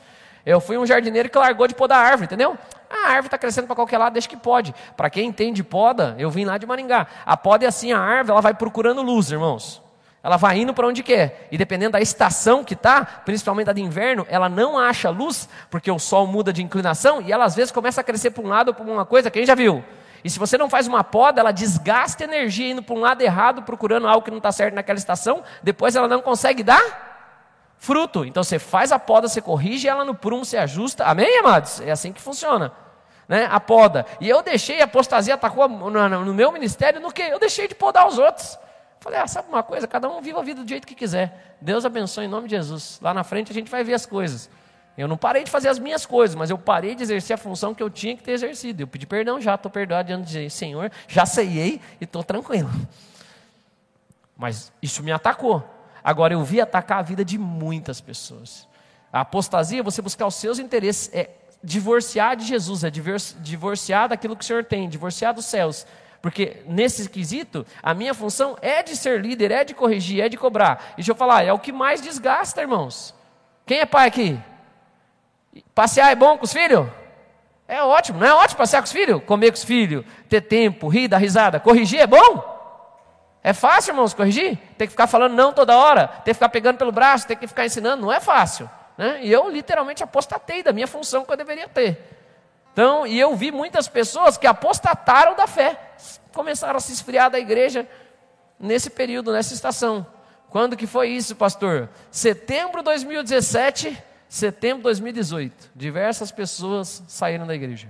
Eu fui um jardineiro que largou de podar a árvore, entendeu? A árvore está crescendo para qualquer lado, deixa que pode. Para quem entende poda, eu vim lá de Maringá. A poda é assim, a árvore ela vai procurando luz, irmãos. Ela vai indo para onde quer. E dependendo da estação que está, principalmente a de inverno, ela não acha luz, porque o sol muda de inclinação e ela às vezes começa a crescer para um lado ou para uma coisa, quem já viu? E se você não faz uma poda, ela desgasta energia indo para um lado errado, procurando algo que não está certo naquela estação, depois ela não consegue dar fruto. Então você faz a poda, você corrige ela no prumo, você ajusta. Amém, amados? É assim que funciona. Né? A poda. E eu deixei, a apostasia atacou no, no meu ministério, no que? Eu deixei de podar os outros. Falei, ah, sabe uma coisa? Cada um viva a vida do jeito que quiser. Deus abençoe em nome de Jesus. Lá na frente a gente vai ver as coisas. Eu não parei de fazer as minhas coisas, mas eu parei de exercer a função que eu tinha que ter exercido. Eu pedi perdão já, estou perdoado diante de Senhor, já ceiei e estou tranquilo. Mas isso me atacou. Agora eu vi atacar a vida de muitas pessoas. A apostasia você buscar os seus interesses, é divorciar de Jesus, é divorciar daquilo que o Senhor tem, divorciar dos céus porque nesse quesito, a minha função é de ser líder, é de corrigir, é de cobrar. E deixa eu falar, é o que mais desgasta, irmãos. Quem é pai aqui? Passear é bom com os filhos? É ótimo, não é ótimo passear com os filhos? Comer com os filhos, ter tempo, rir, dar risada. Corrigir é bom? É fácil, irmãos, corrigir? Tem que ficar falando não toda hora, tem que ficar pegando pelo braço, tem que ficar ensinando, não é fácil. Né? E eu literalmente apostatei da minha função que eu deveria ter. Então, e eu vi muitas pessoas que apostataram da fé, começaram a se esfriar da igreja nesse período, nessa estação. Quando que foi isso, pastor? Setembro de 2017, setembro de 2018. Diversas pessoas saíram da igreja.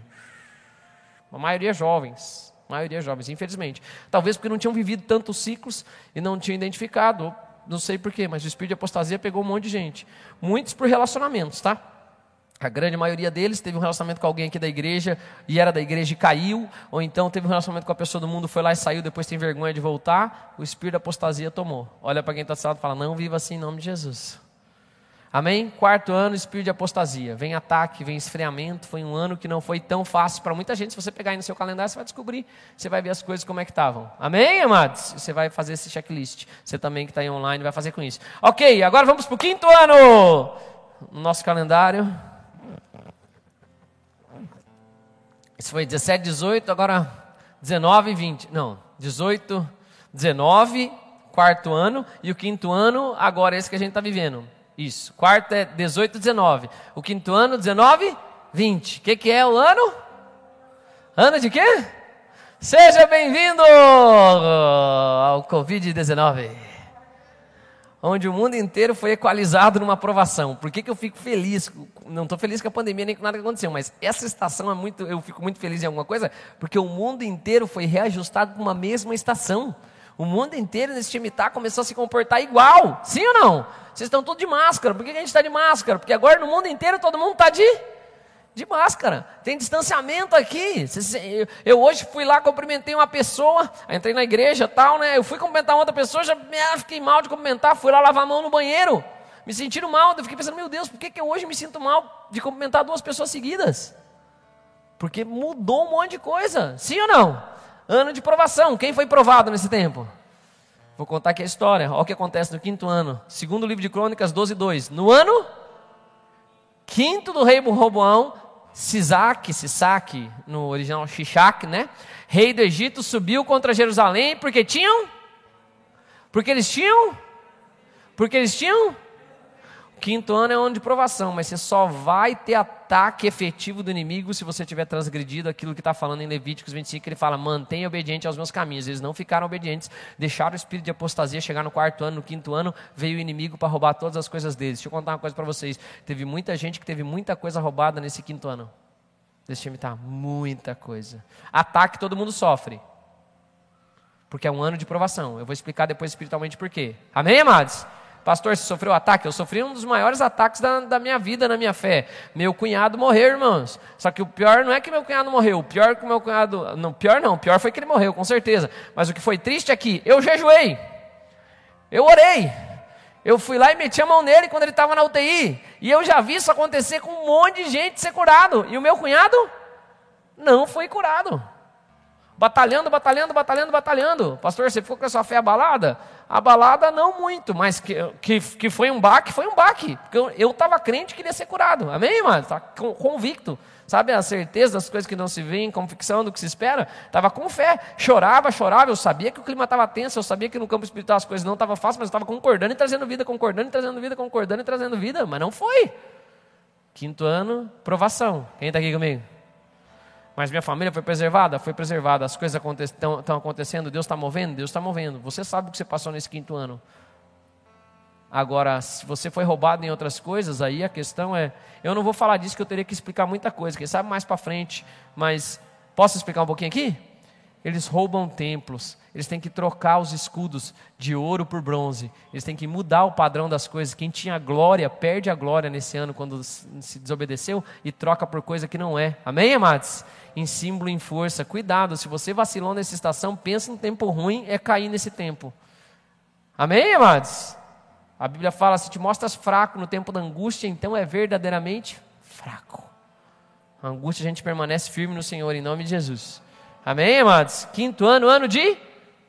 A maioria jovens, a maioria jovens, infelizmente. Talvez porque não tinham vivido tantos ciclos e não tinham identificado, não sei porquê, mas o espírito de apostasia pegou um monte de gente. Muitos por relacionamentos, tá? A grande maioria deles teve um relacionamento com alguém aqui da igreja e era da igreja e caiu, ou então teve um relacionamento com a pessoa do mundo, foi lá e saiu, depois tem vergonha de voltar, o espírito da apostasia tomou. Olha para quem está do lado e fala: Não viva assim em nome de Jesus. Amém? Quarto ano, espírito de apostasia. Vem ataque, vem esfriamento. Foi um ano que não foi tão fácil para muita gente. Se você pegar aí no seu calendário, você vai descobrir. Você vai ver as coisas como é que estavam. Amém, amados? Você vai fazer esse checklist. Você também que está aí online vai fazer com isso. Ok, agora vamos para o quinto ano. No nosso calendário. Isso foi 17, 18, agora 19 e 20. Não, 18, 19, quarto ano, e o quinto ano, agora esse que a gente está vivendo. Isso, quarto é 18, 19. O quinto ano, 19, 20. O que, que é o ano? Ano de quê? Seja bem-vindo ao Covid-19 onde o mundo inteiro foi equalizado numa aprovação. Por que, que eu fico feliz? Não estou feliz com a pandemia nem com nada que aconteceu, mas essa estação é muito. Eu fico muito feliz em alguma coisa, porque o mundo inteiro foi reajustado para uma mesma estação. O mundo inteiro nesse time tá começou a se comportar igual. Sim ou não? Vocês estão todos de máscara. Por que a gente está de máscara? Porque agora no mundo inteiro todo mundo está de de máscara. Tem distanciamento aqui. Eu hoje fui lá, cumprimentei uma pessoa, entrei na igreja tal, né? Eu fui cumprimentar outra pessoa, já ah, fiquei mal de cumprimentar, fui lá lavar a mão no banheiro. Me sentindo mal, eu fiquei pensando, meu Deus, por que, que eu hoje me sinto mal de cumprimentar duas pessoas seguidas? Porque mudou um monte de coisa. Sim ou não? Ano de provação. Quem foi provado nesse tempo? Vou contar aqui a história. Olha o que acontece no quinto ano. Segundo livro de Crônicas 12, 2. No ano quinto do rei Roboão, Sisaque, Sisaque, no original Shishak, né? Rei do Egito subiu contra Jerusalém porque tinham? Porque eles tinham? Porque eles tinham? Quinto ano é ano de provação, mas você só vai ter ataque efetivo do inimigo se você tiver transgredido aquilo que está falando em Levíticos 25, que ele fala: mantenha obediente aos meus caminhos. Eles não ficaram obedientes, deixaram o espírito de apostasia chegar no quarto ano, no quinto ano, veio o inimigo para roubar todas as coisas deles. Deixa eu contar uma coisa para vocês: teve muita gente que teve muita coisa roubada nesse quinto ano. Deixa eu imitar, muita coisa. Ataque todo mundo sofre. Porque é um ano de provação. Eu vou explicar depois espiritualmente por quê. Amém, amados? Pastor, você sofreu ataque? Eu sofri um dos maiores ataques da, da, minha vida, na minha fé. Meu cunhado morreu, irmãos. Só que o pior não é que meu cunhado morreu. O pior é que meu cunhado. Não, pior não. O pior foi que ele morreu, com certeza. Mas o que foi triste é que eu jejuei. Eu orei. Eu fui lá e meti a mão nele quando ele estava na UTI. E eu já vi isso acontecer com um monte de gente ser curado. E o meu cunhado não foi curado. Batalhando, batalhando, batalhando, batalhando. Pastor, você ficou com a sua fé abalada? Abalada não muito, mas que, que, que foi um baque, foi um baque. Porque eu estava crente que ele ia ser curado. Amém, irmão? Estava convicto. Sabe a certeza das coisas que não se veem, convicção do que se espera? Estava com fé. Chorava, chorava. Eu sabia que o clima estava tenso, eu sabia que no campo espiritual as coisas não estavam fáceis, mas eu estava concordando e trazendo vida, concordando e trazendo vida, concordando e trazendo vida. Mas não foi. Quinto ano, provação. Quem está aqui comigo? Mas minha família foi preservada? Foi preservada. As coisas estão acontecendo, Deus está movendo? Deus está movendo. Você sabe o que você passou nesse quinto ano. Agora, se você foi roubado em outras coisas, aí a questão é. Eu não vou falar disso que eu teria que explicar muita coisa, quem sabe mais para frente, mas posso explicar um pouquinho aqui? Eles roubam templos, eles têm que trocar os escudos de ouro por bronze, eles têm que mudar o padrão das coisas. Quem tinha glória, perde a glória nesse ano quando se desobedeceu e troca por coisa que não é. Amém, amados? em símbolo, em força. Cuidado, se você vacilou nessa estação, pensa no tempo ruim, é cair nesse tempo. Amém, amados? A Bíblia fala: se te mostras fraco no tempo da angústia, então é verdadeiramente fraco. A angústia a gente permanece firme no Senhor, em nome de Jesus. Amém, amados? Quinto ano, ano de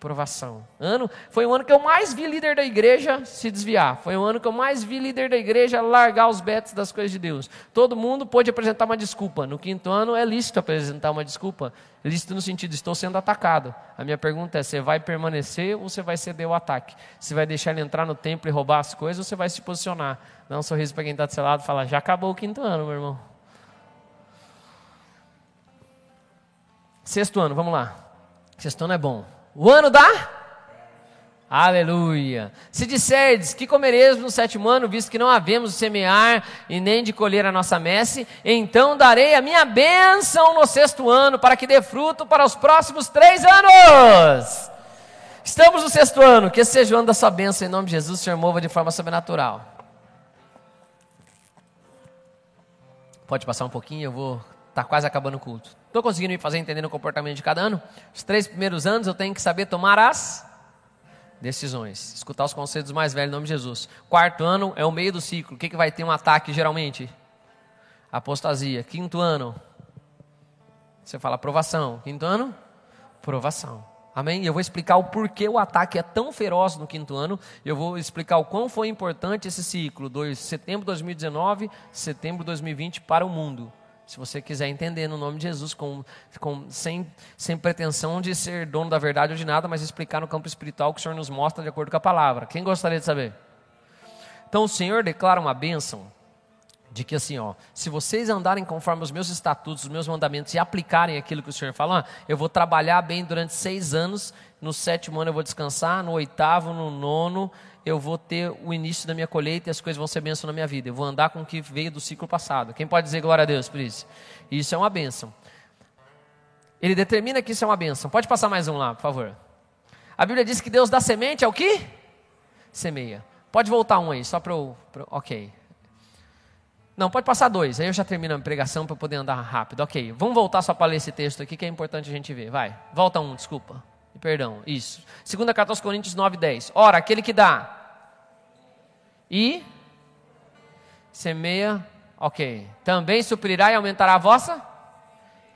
provação. Ano, foi o ano que eu mais vi líder da igreja se desviar. Foi o ano que eu mais vi líder da igreja largar os betos das coisas de Deus. Todo mundo pôde apresentar uma desculpa. No quinto ano é lícito apresentar uma desculpa. Lícito no sentido, estou sendo atacado. A minha pergunta é: você vai permanecer ou você vai ceder o ataque? Você vai deixar ele entrar no templo e roubar as coisas ou você vai se posicionar? Dá um sorriso para quem está do seu lado e fala: já acabou o quinto ano, meu irmão. Sexto ano, vamos lá. Sexto ano é bom. O ano da? Aleluia. Se disserdes que comereis no sétimo ano, visto que não havemos de semear e nem de colher a nossa messe, então darei a minha bênção no sexto ano, para que dê fruto para os próximos três anos. Estamos no sexto ano, que seja o ano da sua bênção, em nome de Jesus, Senhor mova de forma sobrenatural. Pode passar um pouquinho, eu vou Está quase acabando o culto. Estou conseguindo me fazer entender o comportamento de cada ano? Os três primeiros anos eu tenho que saber tomar as decisões. Escutar os conselhos mais velhos em nome de Jesus. Quarto ano é o meio do ciclo. O que, que vai ter um ataque geralmente? Apostasia. Quinto ano. Você fala aprovação. Quinto ano? Provação. Amém? Eu vou explicar o porquê o ataque é tão feroz no quinto ano. Eu vou explicar o quão foi importante esse ciclo, de setembro de 2019, setembro de 2020 para o mundo. Se você quiser entender no nome de Jesus, com, com, sem, sem pretensão de ser dono da verdade ou de nada, mas explicar no campo espiritual o que o Senhor nos mostra de acordo com a palavra. Quem gostaria de saber? Então o Senhor declara uma bênção de que assim, ó, se vocês andarem conforme os meus estatutos, os meus mandamentos e aplicarem aquilo que o Senhor fala, eu vou trabalhar bem durante seis anos, no sétimo ano eu vou descansar, no oitavo, no nono, eu vou ter o início da minha colheita e as coisas vão ser bênção na minha vida. Eu vou andar com o que veio do ciclo passado. Quem pode dizer glória a Deus por isso? Isso é uma bênção. Ele determina que isso é uma bênção. Pode passar mais um lá, por favor. A Bíblia diz que Deus dá semente ao que? Semeia. Pode voltar um aí, só para o. Ok. Não, pode passar dois. Aí eu já termino a pregação para poder andar rápido. Ok. Vamos voltar só para ler esse texto aqui que é importante a gente ver. Vai. Volta um, desculpa. Perdão, isso. Segunda carta aos Coríntios 9, 10. Ora, aquele que dá e semeia, ok. Também suprirá e aumentará a vossa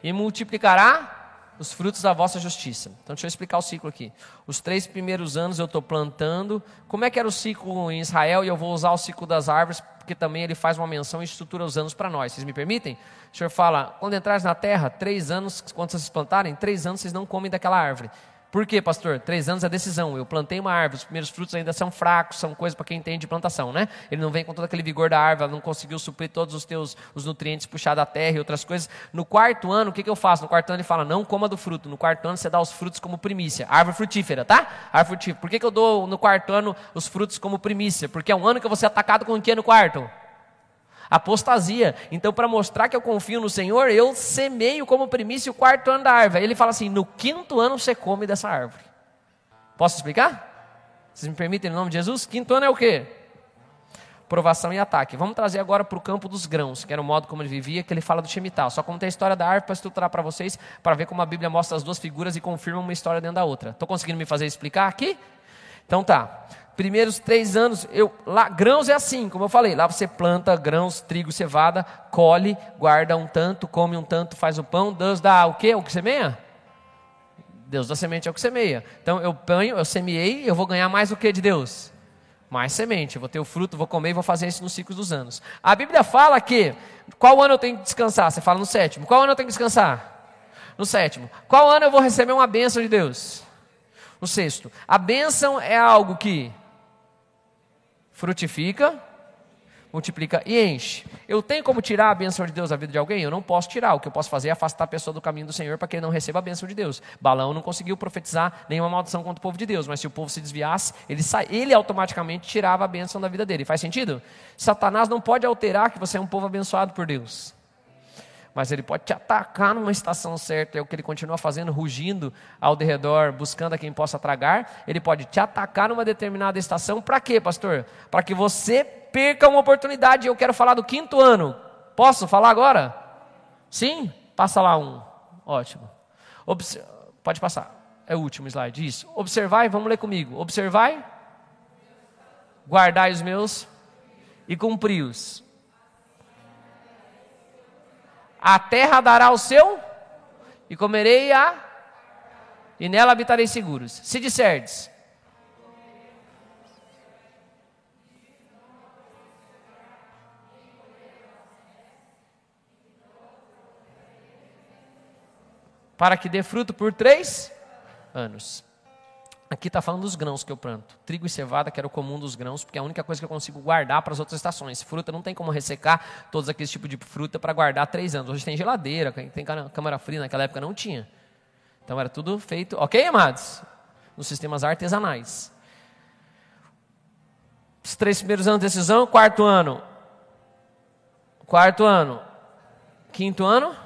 e multiplicará os frutos da vossa justiça. Então deixa eu explicar o ciclo aqui. Os três primeiros anos eu estou plantando. Como é que era o ciclo em Israel? E eu vou usar o ciclo das árvores, porque também ele faz uma menção e estrutura os anos para nós. Vocês me permitem? O Senhor fala, quando entrares na terra, três anos, quando vocês plantarem, três anos vocês não comem daquela árvore. Por quê, pastor? Três anos é decisão. Eu plantei uma árvore, os primeiros frutos ainda são fracos, são coisas para quem entende de plantação, né? Ele não vem com todo aquele vigor da árvore, ela não conseguiu suprir todos os teus os nutrientes puxar da terra e outras coisas. No quarto ano, o que, que eu faço? No quarto ano ele fala, não coma do fruto. No quarto ano você dá os frutos como primícia. Árvore frutífera, tá? Árvore frutífera. Por que, que eu dou no quarto ano os frutos como primícia? Porque é um ano que vou ser atacado com o que no quarto? Apostasia. Então, para mostrar que eu confio no Senhor, eu semeio como primícia o quarto ano da árvore. Ele fala assim: no quinto ano você come dessa árvore. Posso explicar? Vocês me permitem, em nome de Jesus? Quinto ano é o quê? Provação e ataque. Vamos trazer agora para o campo dos grãos, que era o modo como ele vivia, que ele fala do Shemitah. Só contei a história da árvore para estruturar para vocês, para ver como a Bíblia mostra as duas figuras e confirma uma história dentro da outra. Estou conseguindo me fazer explicar aqui? Então tá primeiros três anos, eu, lá, grãos é assim, como eu falei, lá você planta grãos, trigo, cevada, colhe, guarda um tanto, come um tanto, faz o pão, Deus dá o quê? O que semeia? Deus dá semente é o que semeia. Então eu ponho, eu semeei, eu vou ganhar mais o que de Deus? Mais semente, vou ter o fruto, vou comer e vou fazer isso nos ciclos dos anos. A Bíblia fala que, qual ano eu tenho que descansar? Você fala no sétimo. Qual ano eu tenho que descansar? No sétimo. Qual ano eu vou receber uma bênção de Deus? No sexto. A bênção é algo que frutifica, multiplica e enche. Eu tenho como tirar a bênção de Deus da vida de alguém? Eu não posso tirar. O que eu posso fazer é afastar a pessoa do caminho do Senhor para que ele não receba a bênção de Deus. Balão não conseguiu profetizar nenhuma maldição contra o povo de Deus, mas se o povo se desviasse, ele, sa... ele automaticamente tirava a bênção da vida dele. Faz sentido? Satanás não pode alterar que você é um povo abençoado por Deus mas ele pode te atacar numa estação certa, é o que ele continua fazendo, rugindo ao derredor, buscando a quem possa tragar. Ele pode te atacar numa determinada estação, para quê, pastor? Para que você perca uma oportunidade. Eu quero falar do quinto ano. Posso falar agora? Sim? Passa lá um. Ótimo. Pode passar. É o último slide. Isso. Observai, vamos ler comigo. Observai, guardai os meus e cumpri-os. A terra dará o seu, e comerei a, e nela habitarei seguros. Se disserdes, para que dê fruto por três anos. Aqui está falando dos grãos que eu planto. Trigo e cevada, que era o comum dos grãos, porque é a única coisa que eu consigo guardar para as outras estações. Fruta não tem como ressecar todos aqueles tipos de fruta para guardar três anos. Hoje tem geladeira, tem câmara fria, naquela época não tinha. Então era tudo feito, ok, amados? Nos sistemas artesanais. Os três primeiros anos de decisão, quarto ano. Quarto ano. Quinto ano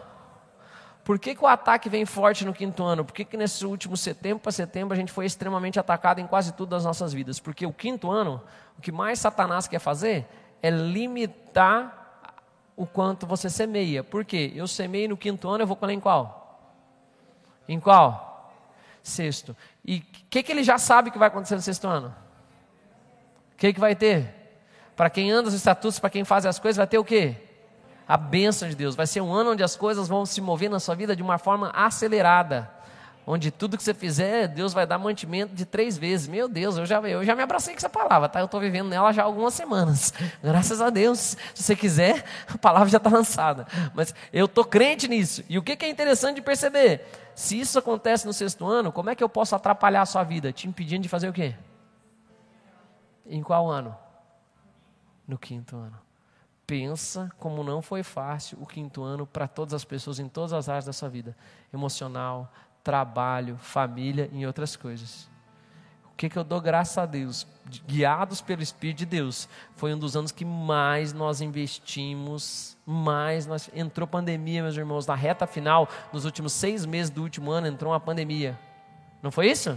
por que, que o ataque vem forte no quinto ano? Por que, que nesse último setembro para setembro a gente foi extremamente atacado em quase tudo das nossas vidas? Porque o quinto ano, o que mais Satanás quer fazer é limitar o quanto você semeia. Por quê? Eu semei no quinto ano, eu vou colher em qual? Em qual? Sexto. E o que, que ele já sabe que vai acontecer no sexto ano? O que, que vai ter? Para quem anda os estatutos, para quem faz as coisas, vai ter o quê? A bênção de Deus. Vai ser um ano onde as coisas vão se mover na sua vida de uma forma acelerada. Onde tudo que você fizer, Deus vai dar mantimento de três vezes. Meu Deus, eu já, eu já me abracei com essa palavra, tá? Eu estou vivendo nela já há algumas semanas. Graças a Deus. Se você quiser, a palavra já está lançada. Mas eu estou crente nisso. E o que, que é interessante de perceber? Se isso acontece no sexto ano, como é que eu posso atrapalhar a sua vida? Te impedindo de fazer o quê? Em qual ano? No quinto ano pensa como não foi fácil o quinto ano para todas as pessoas em todas as áreas da sua vida: emocional, trabalho, família e outras coisas. O que, que eu dou graças a Deus? Guiados pelo Espírito de Deus, foi um dos anos que mais nós investimos, mais nós. Entrou pandemia, meus irmãos, na reta final, nos últimos seis meses do último ano, entrou uma pandemia. Não foi isso?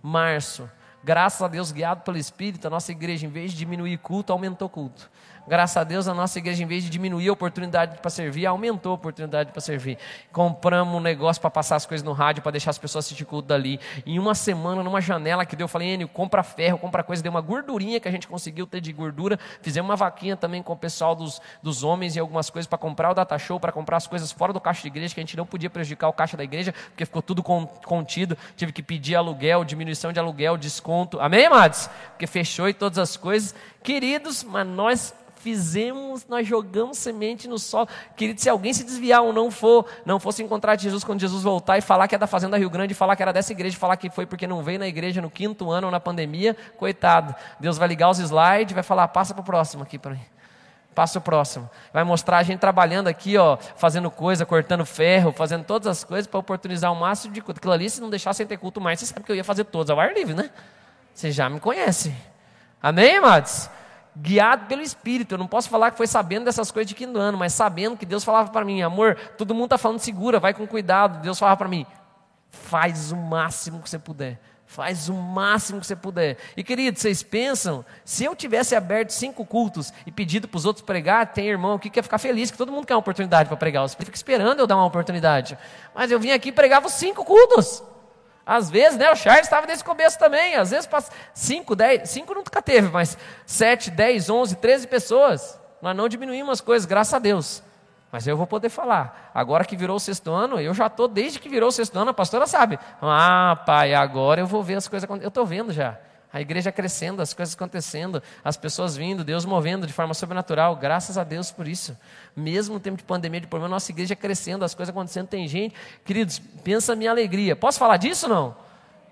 Março. Graças a Deus, guiado pelo Espírito, a nossa igreja, em vez de diminuir culto, aumentou culto. Graças a Deus, a nossa igreja, em vez de diminuir a oportunidade para servir, aumentou a oportunidade para servir. Compramos um negócio para passar as coisas no rádio, para deixar as pessoas assistir culto dali. Em uma semana, numa janela que deu, eu falei, Enio, compra ferro, compra coisa. Deu uma gordurinha que a gente conseguiu ter de gordura. Fizemos uma vaquinha também com o pessoal dos, dos homens e algumas coisas para comprar o data show, para comprar as coisas fora do caixa de igreja, que a gente não podia prejudicar o caixa da igreja, porque ficou tudo contido. Tive que pedir aluguel, diminuição de aluguel, desconto. Amém, amados? Porque fechou e todas as coisas. Queridos, mas nós fizemos, nós jogamos semente no solo. Querido, se alguém se desviar ou não for, não fosse encontrar Jesus quando Jesus voltar e falar que é da Fazenda Rio Grande, falar que era dessa igreja, falar que foi porque não veio na igreja no quinto ano ou na pandemia, coitado. Deus vai ligar os slides, vai falar, passa para o próximo aqui para mim. Passa o próximo. Vai mostrar a gente trabalhando aqui, ó, fazendo coisa, cortando ferro, fazendo todas as coisas para oportunizar o máximo de culto. Aquilo ali, se não deixar sem ter culto mais, você sabe que eu ia fazer todos ao ar livre, né? Você já me conhece. Amém, amados? Guiado pelo Espírito. Eu não posso falar que foi sabendo dessas coisas de quinto ano, mas sabendo que Deus falava para mim, amor, todo mundo está falando segura, vai com cuidado. Deus falava para mim, faz o máximo que você puder. Faz o máximo que você puder. E queridos, vocês pensam, se eu tivesse aberto cinco cultos e pedido para os outros pregar, tem irmão aqui que ia ficar feliz, que todo mundo quer uma oportunidade para pregar. Você fica esperando eu dar uma oportunidade. Mas eu vim aqui e pregava os cinco cultos. Às vezes, né, o Charles estava nesse começo também. Às vezes, cinco, dez, cinco nunca teve, mas sete, dez, onze, treze pessoas. Nós não diminuímos as coisas, graças a Deus. Mas eu vou poder falar. Agora que virou o sexto ano, eu já estou, desde que virou o sexto ano, a pastora sabe. Ah, pai, agora eu vou ver as coisas acontecendo. Eu estou vendo já. A igreja crescendo, as coisas acontecendo, as pessoas vindo, Deus movendo de forma sobrenatural. Graças a Deus por isso. Mesmo no tempo de pandemia, de problema, nossa igreja crescendo, as coisas acontecendo, tem gente. Queridos, pensa minha alegria. Posso falar disso não?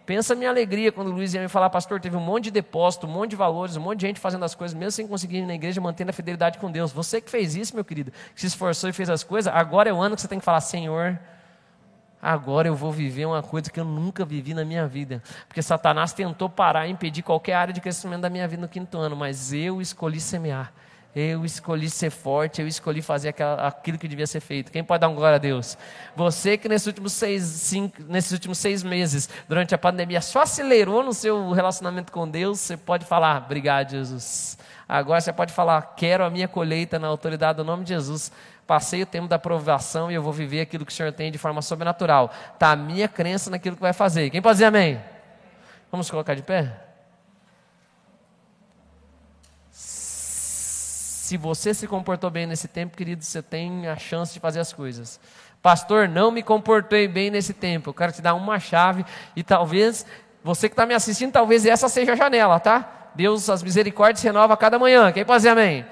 Pensa minha alegria quando o Luiz ia me falar, pastor, teve um monte de depósito, um monte de valores, um monte de gente fazendo as coisas, mesmo sem conseguir ir na igreja, mantendo a fidelidade com Deus. Você que fez isso, meu querido, que se esforçou e fez as coisas, agora é o ano que você tem que falar, Senhor, agora eu vou viver uma coisa que eu nunca vivi na minha vida. Porque Satanás tentou parar e impedir qualquer área de crescimento da minha vida no quinto ano, mas eu escolhi semear. Eu escolhi ser forte, eu escolhi fazer aquilo que devia ser feito. Quem pode dar um glória a Deus? Você que nesses últimos seis, cinco, nesses últimos seis meses, durante a pandemia, só acelerou no seu relacionamento com Deus, você pode falar, obrigado, Jesus. Agora você pode falar, quero a minha colheita na autoridade do nome de Jesus. Passei o tempo da aprovação e eu vou viver aquilo que o Senhor tem de forma sobrenatural. Está a minha crença naquilo que vai fazer. Quem pode dizer amém? Vamos colocar de pé? Se você se comportou bem nesse tempo, querido, você tem a chance de fazer as coisas. Pastor, não me comportei bem nesse tempo. Eu quero te dar uma chave e talvez você que está me assistindo, talvez essa seja a janela, tá? Deus, as misericórdias renova a cada manhã. Quem pode dizer amém?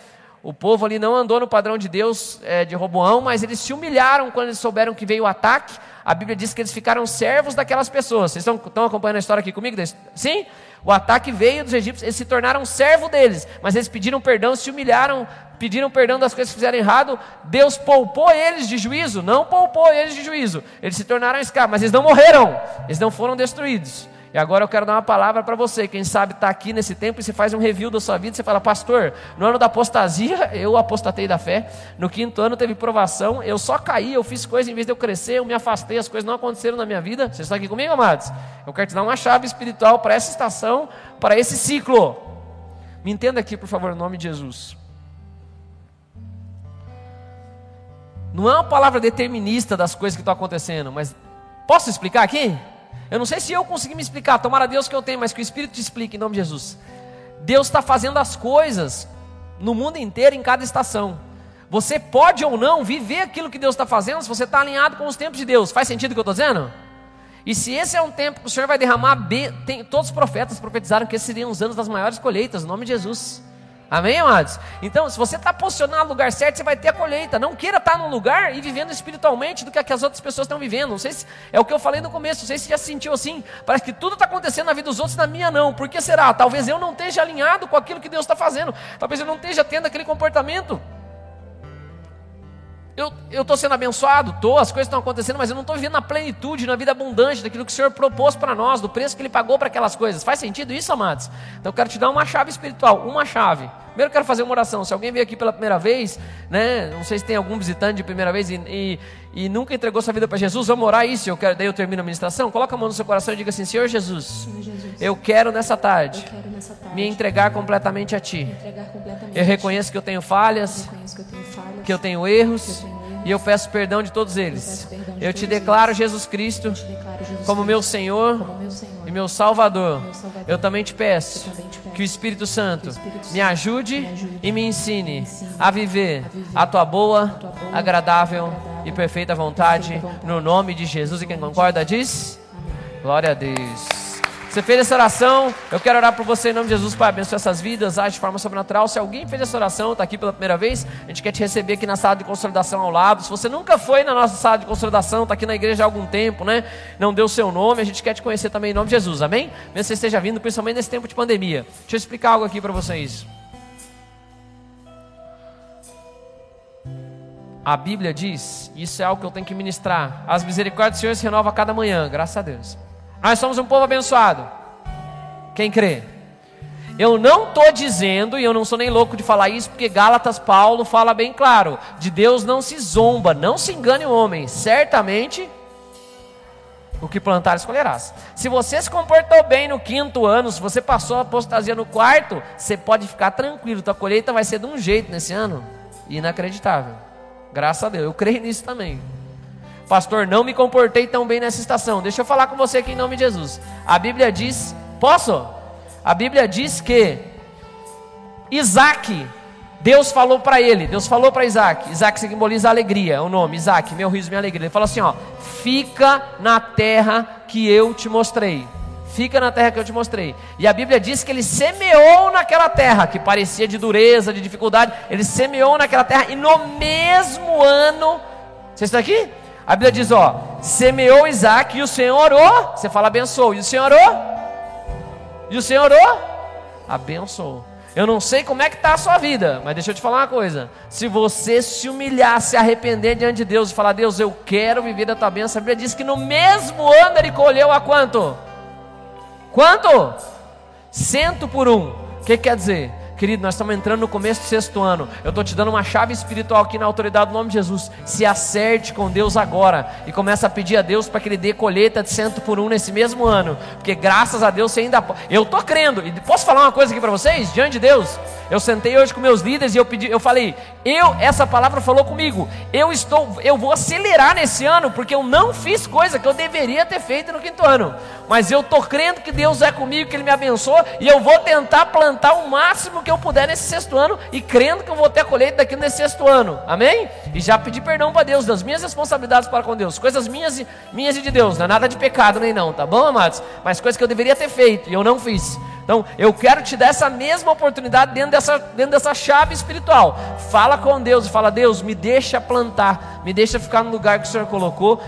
O povo ali não andou no padrão de Deus é, de Roboão, mas eles se humilharam quando eles souberam que veio o ataque. A Bíblia diz que eles ficaram servos daquelas pessoas. Vocês estão, estão acompanhando a história aqui comigo? Sim? O ataque veio dos egípcios, eles se tornaram servo deles, mas eles pediram perdão, se humilharam, pediram perdão das coisas que fizeram errado. Deus poupou eles de juízo, não poupou eles de juízo. Eles se tornaram escravos, mas eles não morreram, eles não foram destruídos. E agora eu quero dar uma palavra para você. Quem sabe está aqui nesse tempo e você faz um review da sua vida. Você fala, pastor, no ano da apostasia eu apostatei da fé. No quinto ano teve provação. Eu só caí, eu fiz coisas em vez de eu crescer, eu me afastei, as coisas não aconteceram na minha vida. Vocês estão aqui comigo, amados? Eu quero te dar uma chave espiritual para essa estação, para esse ciclo. Me entenda aqui, por favor, em nome de Jesus. Não é uma palavra determinista das coisas que estão acontecendo, mas posso explicar aqui? Eu não sei se eu consegui me explicar, tomara Deus que eu tenho, mas que o Espírito te explique em nome de Jesus. Deus está fazendo as coisas no mundo inteiro, em cada estação. Você pode ou não viver aquilo que Deus está fazendo se você está alinhado com os tempos de Deus. Faz sentido o que eu estou dizendo? E se esse é um tempo que o Senhor vai derramar, tem, todos os profetas profetizaram que esses seriam os anos das maiores colheitas, no nome de Jesus. Amém, amados? Então, se você está posicionado no lugar certo, você vai ter a colheita. Não queira estar tá num lugar e vivendo espiritualmente do que, as outras pessoas estão vivendo. Não sei se é o que eu falei no começo, não sei se já se sentiu assim. Parece que tudo está acontecendo na vida dos outros, na minha não. Por que será? Talvez eu não esteja alinhado com aquilo que Deus está fazendo. Talvez eu não esteja tendo aquele comportamento. Eu estou sendo abençoado, estou, as coisas estão acontecendo, mas eu não estou vivendo na plenitude, na vida abundante daquilo que o Senhor propôs para nós, do preço que Ele pagou para aquelas coisas. Faz sentido isso, amados? Então eu quero te dar uma chave espiritual, uma chave. Primeiro eu quero fazer uma oração. Se alguém veio aqui pela primeira vez, né? Não sei se tem algum visitante de primeira vez e, e, e nunca entregou sua vida para Jesus, vamos orar isso. Eu quero, daí eu termino a ministração. Coloca a mão no seu coração e diga assim: Senhor Jesus, Senhor Jesus eu, quero nessa tarde, eu quero nessa tarde me entregar completamente a Ti. Completamente eu reconheço que eu tenho falhas, que eu tenho, falhas, que eu tenho erros. E eu peço perdão de todos eles. Eu te declaro Jesus Cristo como meu Senhor e meu Salvador. Eu também te peço que o Espírito Santo me ajude e me ensine a viver a tua boa, agradável e perfeita vontade. No nome de Jesus. E quem concorda diz: Glória a Deus. Você fez essa oração, eu quero orar por você em nome de Jesus, Pai, abençoe essas vidas, age de forma sobrenatural. Se alguém fez essa oração, está aqui pela primeira vez, a gente quer te receber aqui na sala de consolidação ao lado. Se você nunca foi na nossa sala de consolidação, está aqui na igreja há algum tempo, né? Não deu seu nome, a gente quer te conhecer também em nome de Jesus, amém? Mesmo que você esteja vindo, principalmente nesse tempo de pandemia. Deixa eu explicar algo aqui para vocês. A Bíblia diz, isso é algo que eu tenho que ministrar. As misericórdias do Senhor se renovam a cada manhã, graças a Deus. Nós somos um povo abençoado. Quem crê? Eu não estou dizendo, e eu não sou nem louco de falar isso, porque Gálatas Paulo fala bem claro: de Deus não se zomba, não se engane o homem, certamente o que plantar escolherás. Se você se comportou bem no quinto ano, se você passou a apostasia no quarto, você pode ficar tranquilo, tua colheita vai ser de um jeito nesse ano, inacreditável. Graças a Deus, eu creio nisso também. Pastor, não me comportei tão bem nessa estação. Deixa eu falar com você aqui em nome de Jesus. A Bíblia diz: posso? A Bíblia diz que Isaac, Deus falou para ele, Deus falou para Isaac, Isaac simboliza alegria, é o nome, Isaac, meu riso, minha alegria. Ele falou assim: ó, fica na terra que eu te mostrei. Fica na terra que eu te mostrei. E a Bíblia diz que ele semeou naquela terra, que parecia de dureza, de dificuldade. Ele semeou naquela terra, e no mesmo ano. Você está aqui? A Bíblia diz: ó, semeou Isaac e o Senhor orou. Você fala abençoou. E o Senhor orou? E o Senhor orou? Abençoou. Eu não sei como é que está a sua vida, mas deixa eu te falar uma coisa. Se você se humilhar, se arrepender diante de Deus e falar, Deus, eu quero viver da tua bênção, a Bíblia diz que no mesmo ano ele colheu a quanto? Quanto? Cento por um. O que quer dizer? Querido, nós estamos entrando no começo do sexto ano. Eu estou te dando uma chave espiritual aqui na autoridade do nome de Jesus. Se acerte com Deus agora e começa a pedir a Deus para que Ele dê colheita de cento por um nesse mesmo ano. Porque graças a Deus você ainda. Eu estou crendo. E posso falar uma coisa aqui para vocês? Diante de Deus. Eu sentei hoje com meus líderes e eu pedi, eu falei, eu, essa palavra falou comigo. Eu estou, eu vou acelerar nesse ano, porque eu não fiz coisa que eu deveria ter feito no quinto ano. Mas eu estou crendo que Deus é comigo, que Ele me abençoa, e eu vou tentar plantar o máximo que eu puder nesse sexto ano, e crendo que eu vou ter a colheita daqui nesse sexto ano. Amém? E já pedi perdão para Deus das minhas responsabilidades para com Deus, coisas minhas e minhas e de Deus, não é nada de pecado nem não, tá bom, amados? Mas coisas que eu deveria ter feito e eu não fiz. Então, eu quero te dar essa mesma oportunidade dentro dessa, dentro dessa chave espiritual. Fala com Deus e fala: Deus, me deixa plantar, me deixa ficar no lugar que o Senhor colocou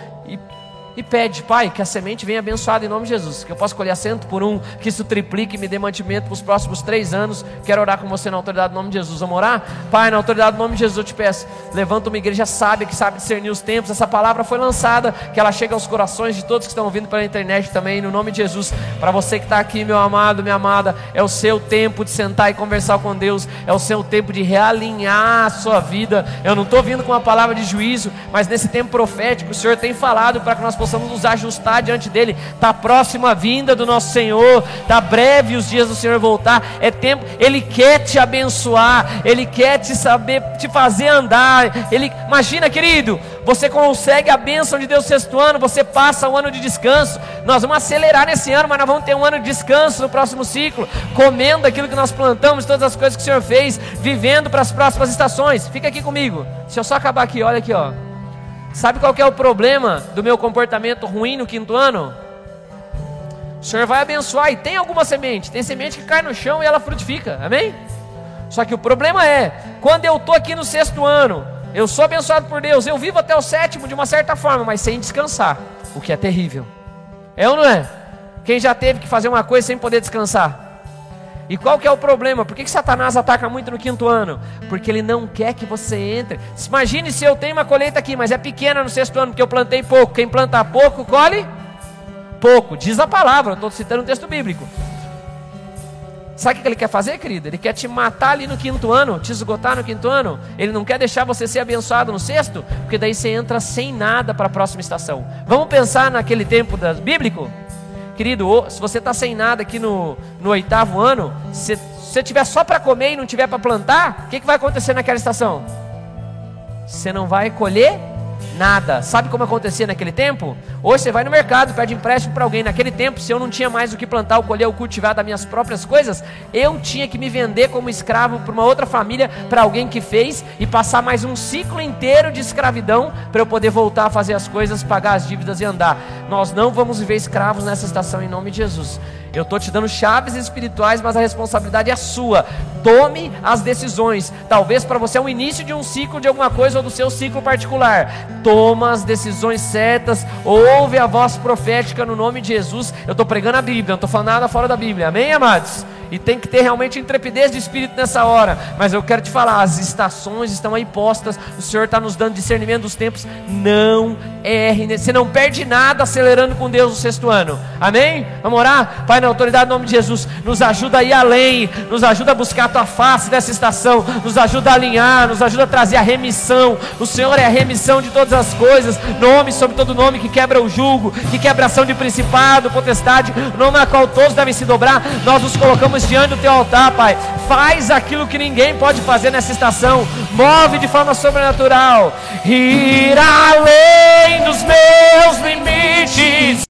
e pede, Pai, que a semente venha abençoada em nome de Jesus, que eu possa colher cento por um, que isso triplique e me dê mantimento para os próximos três anos. Quero orar com você na autoridade do nome de Jesus. Vamos orar? Pai, na autoridade do nome de Jesus, eu te peço, levanta uma igreja sábia que sabe discernir os tempos. Essa palavra foi lançada, que ela chegue aos corações de todos que estão ouvindo pela internet também, no nome de Jesus. Para você que está aqui, meu amado, minha amada, é o seu tempo de sentar e conversar com Deus, é o seu tempo de realinhar a sua vida. Eu não estou vindo com uma palavra de juízo, mas nesse tempo profético, o Senhor tem falado para que nós possamos possamos nos ajustar diante dele. Está próxima a vinda do nosso Senhor, está breve os dias do Senhor voltar. É tempo, Ele quer te abençoar, Ele quer te saber, te fazer andar. Ele, imagina, querido, você consegue a bênção de Deus sexto ano, você passa um ano de descanso. Nós vamos acelerar nesse ano, mas nós vamos ter um ano de descanso no próximo ciclo, comendo aquilo que nós plantamos, todas as coisas que o Senhor fez, vivendo para as próximas estações. Fica aqui comigo. Se eu só acabar aqui, olha aqui, ó. Sabe qual é o problema do meu comportamento ruim no quinto ano? O Senhor vai abençoar e tem alguma semente, tem semente que cai no chão e ela frutifica, amém? Só que o problema é, quando eu estou aqui no sexto ano, eu sou abençoado por Deus, eu vivo até o sétimo de uma certa forma, mas sem descansar, o que é terrível. É ou não é? Quem já teve que fazer uma coisa sem poder descansar? E qual que é o problema? Por que, que Satanás ataca muito no quinto ano? Porque ele não quer que você entre. Imagine se eu tenho uma colheita aqui, mas é pequena no sexto ano, porque eu plantei pouco. Quem planta pouco, colhe pouco. Diz a palavra, estou citando um texto bíblico. Sabe o que ele quer fazer, querido? Ele quer te matar ali no quinto ano, te esgotar no quinto ano. Ele não quer deixar você ser abençoado no sexto, porque daí você entra sem nada para a próxima estação. Vamos pensar naquele tempo das, bíblico? Querido, se você está sem nada aqui no, no oitavo ano, se você tiver só para comer e não tiver para plantar, o que, que vai acontecer naquela estação? Você não vai colher nada. Sabe como acontecia naquele tempo? Hoje você vai no mercado, pede empréstimo para alguém. Naquele tempo, se eu não tinha mais o que plantar, colher, ou cultivar das minhas próprias coisas, eu tinha que me vender como escravo para uma outra família, para alguém que fez, e passar mais um ciclo inteiro de escravidão para eu poder voltar a fazer as coisas, pagar as dívidas e andar. Nós não vamos viver escravos nessa estação em nome de Jesus. Eu estou te dando chaves espirituais, mas a responsabilidade é sua. Tome as decisões. Talvez para você é o início de um ciclo de alguma coisa ou do seu ciclo particular. Toma as decisões certas. Ouve a voz profética no nome de Jesus. Eu estou pregando a Bíblia, não estou falando nada fora da Bíblia. Amém, amados? E tem que ter realmente intrepidez de espírito nessa hora. Mas eu quero te falar: as estações estão aí postas. O Senhor está nos dando discernimento dos tempos. Não erre. Você não perde nada acelerando com Deus o sexto ano. Amém? Vamos orar? Pai, na autoridade do nome de Jesus, nos ajuda a ir além. Nos ajuda a buscar a tua face nessa estação. Nos ajuda a alinhar. Nos ajuda a trazer a remissão. O Senhor é a remissão de todas as coisas. Nome sobre todo nome que quebra o jugo, que quebra a ação de principado, potestade. Nome na qual todos devem se dobrar. Nós nos colocamos estamos diante do teu altar, Pai. Faz aquilo que ninguém pode fazer nessa estação. Move de forma sobrenatural. Ir além dos meus limites.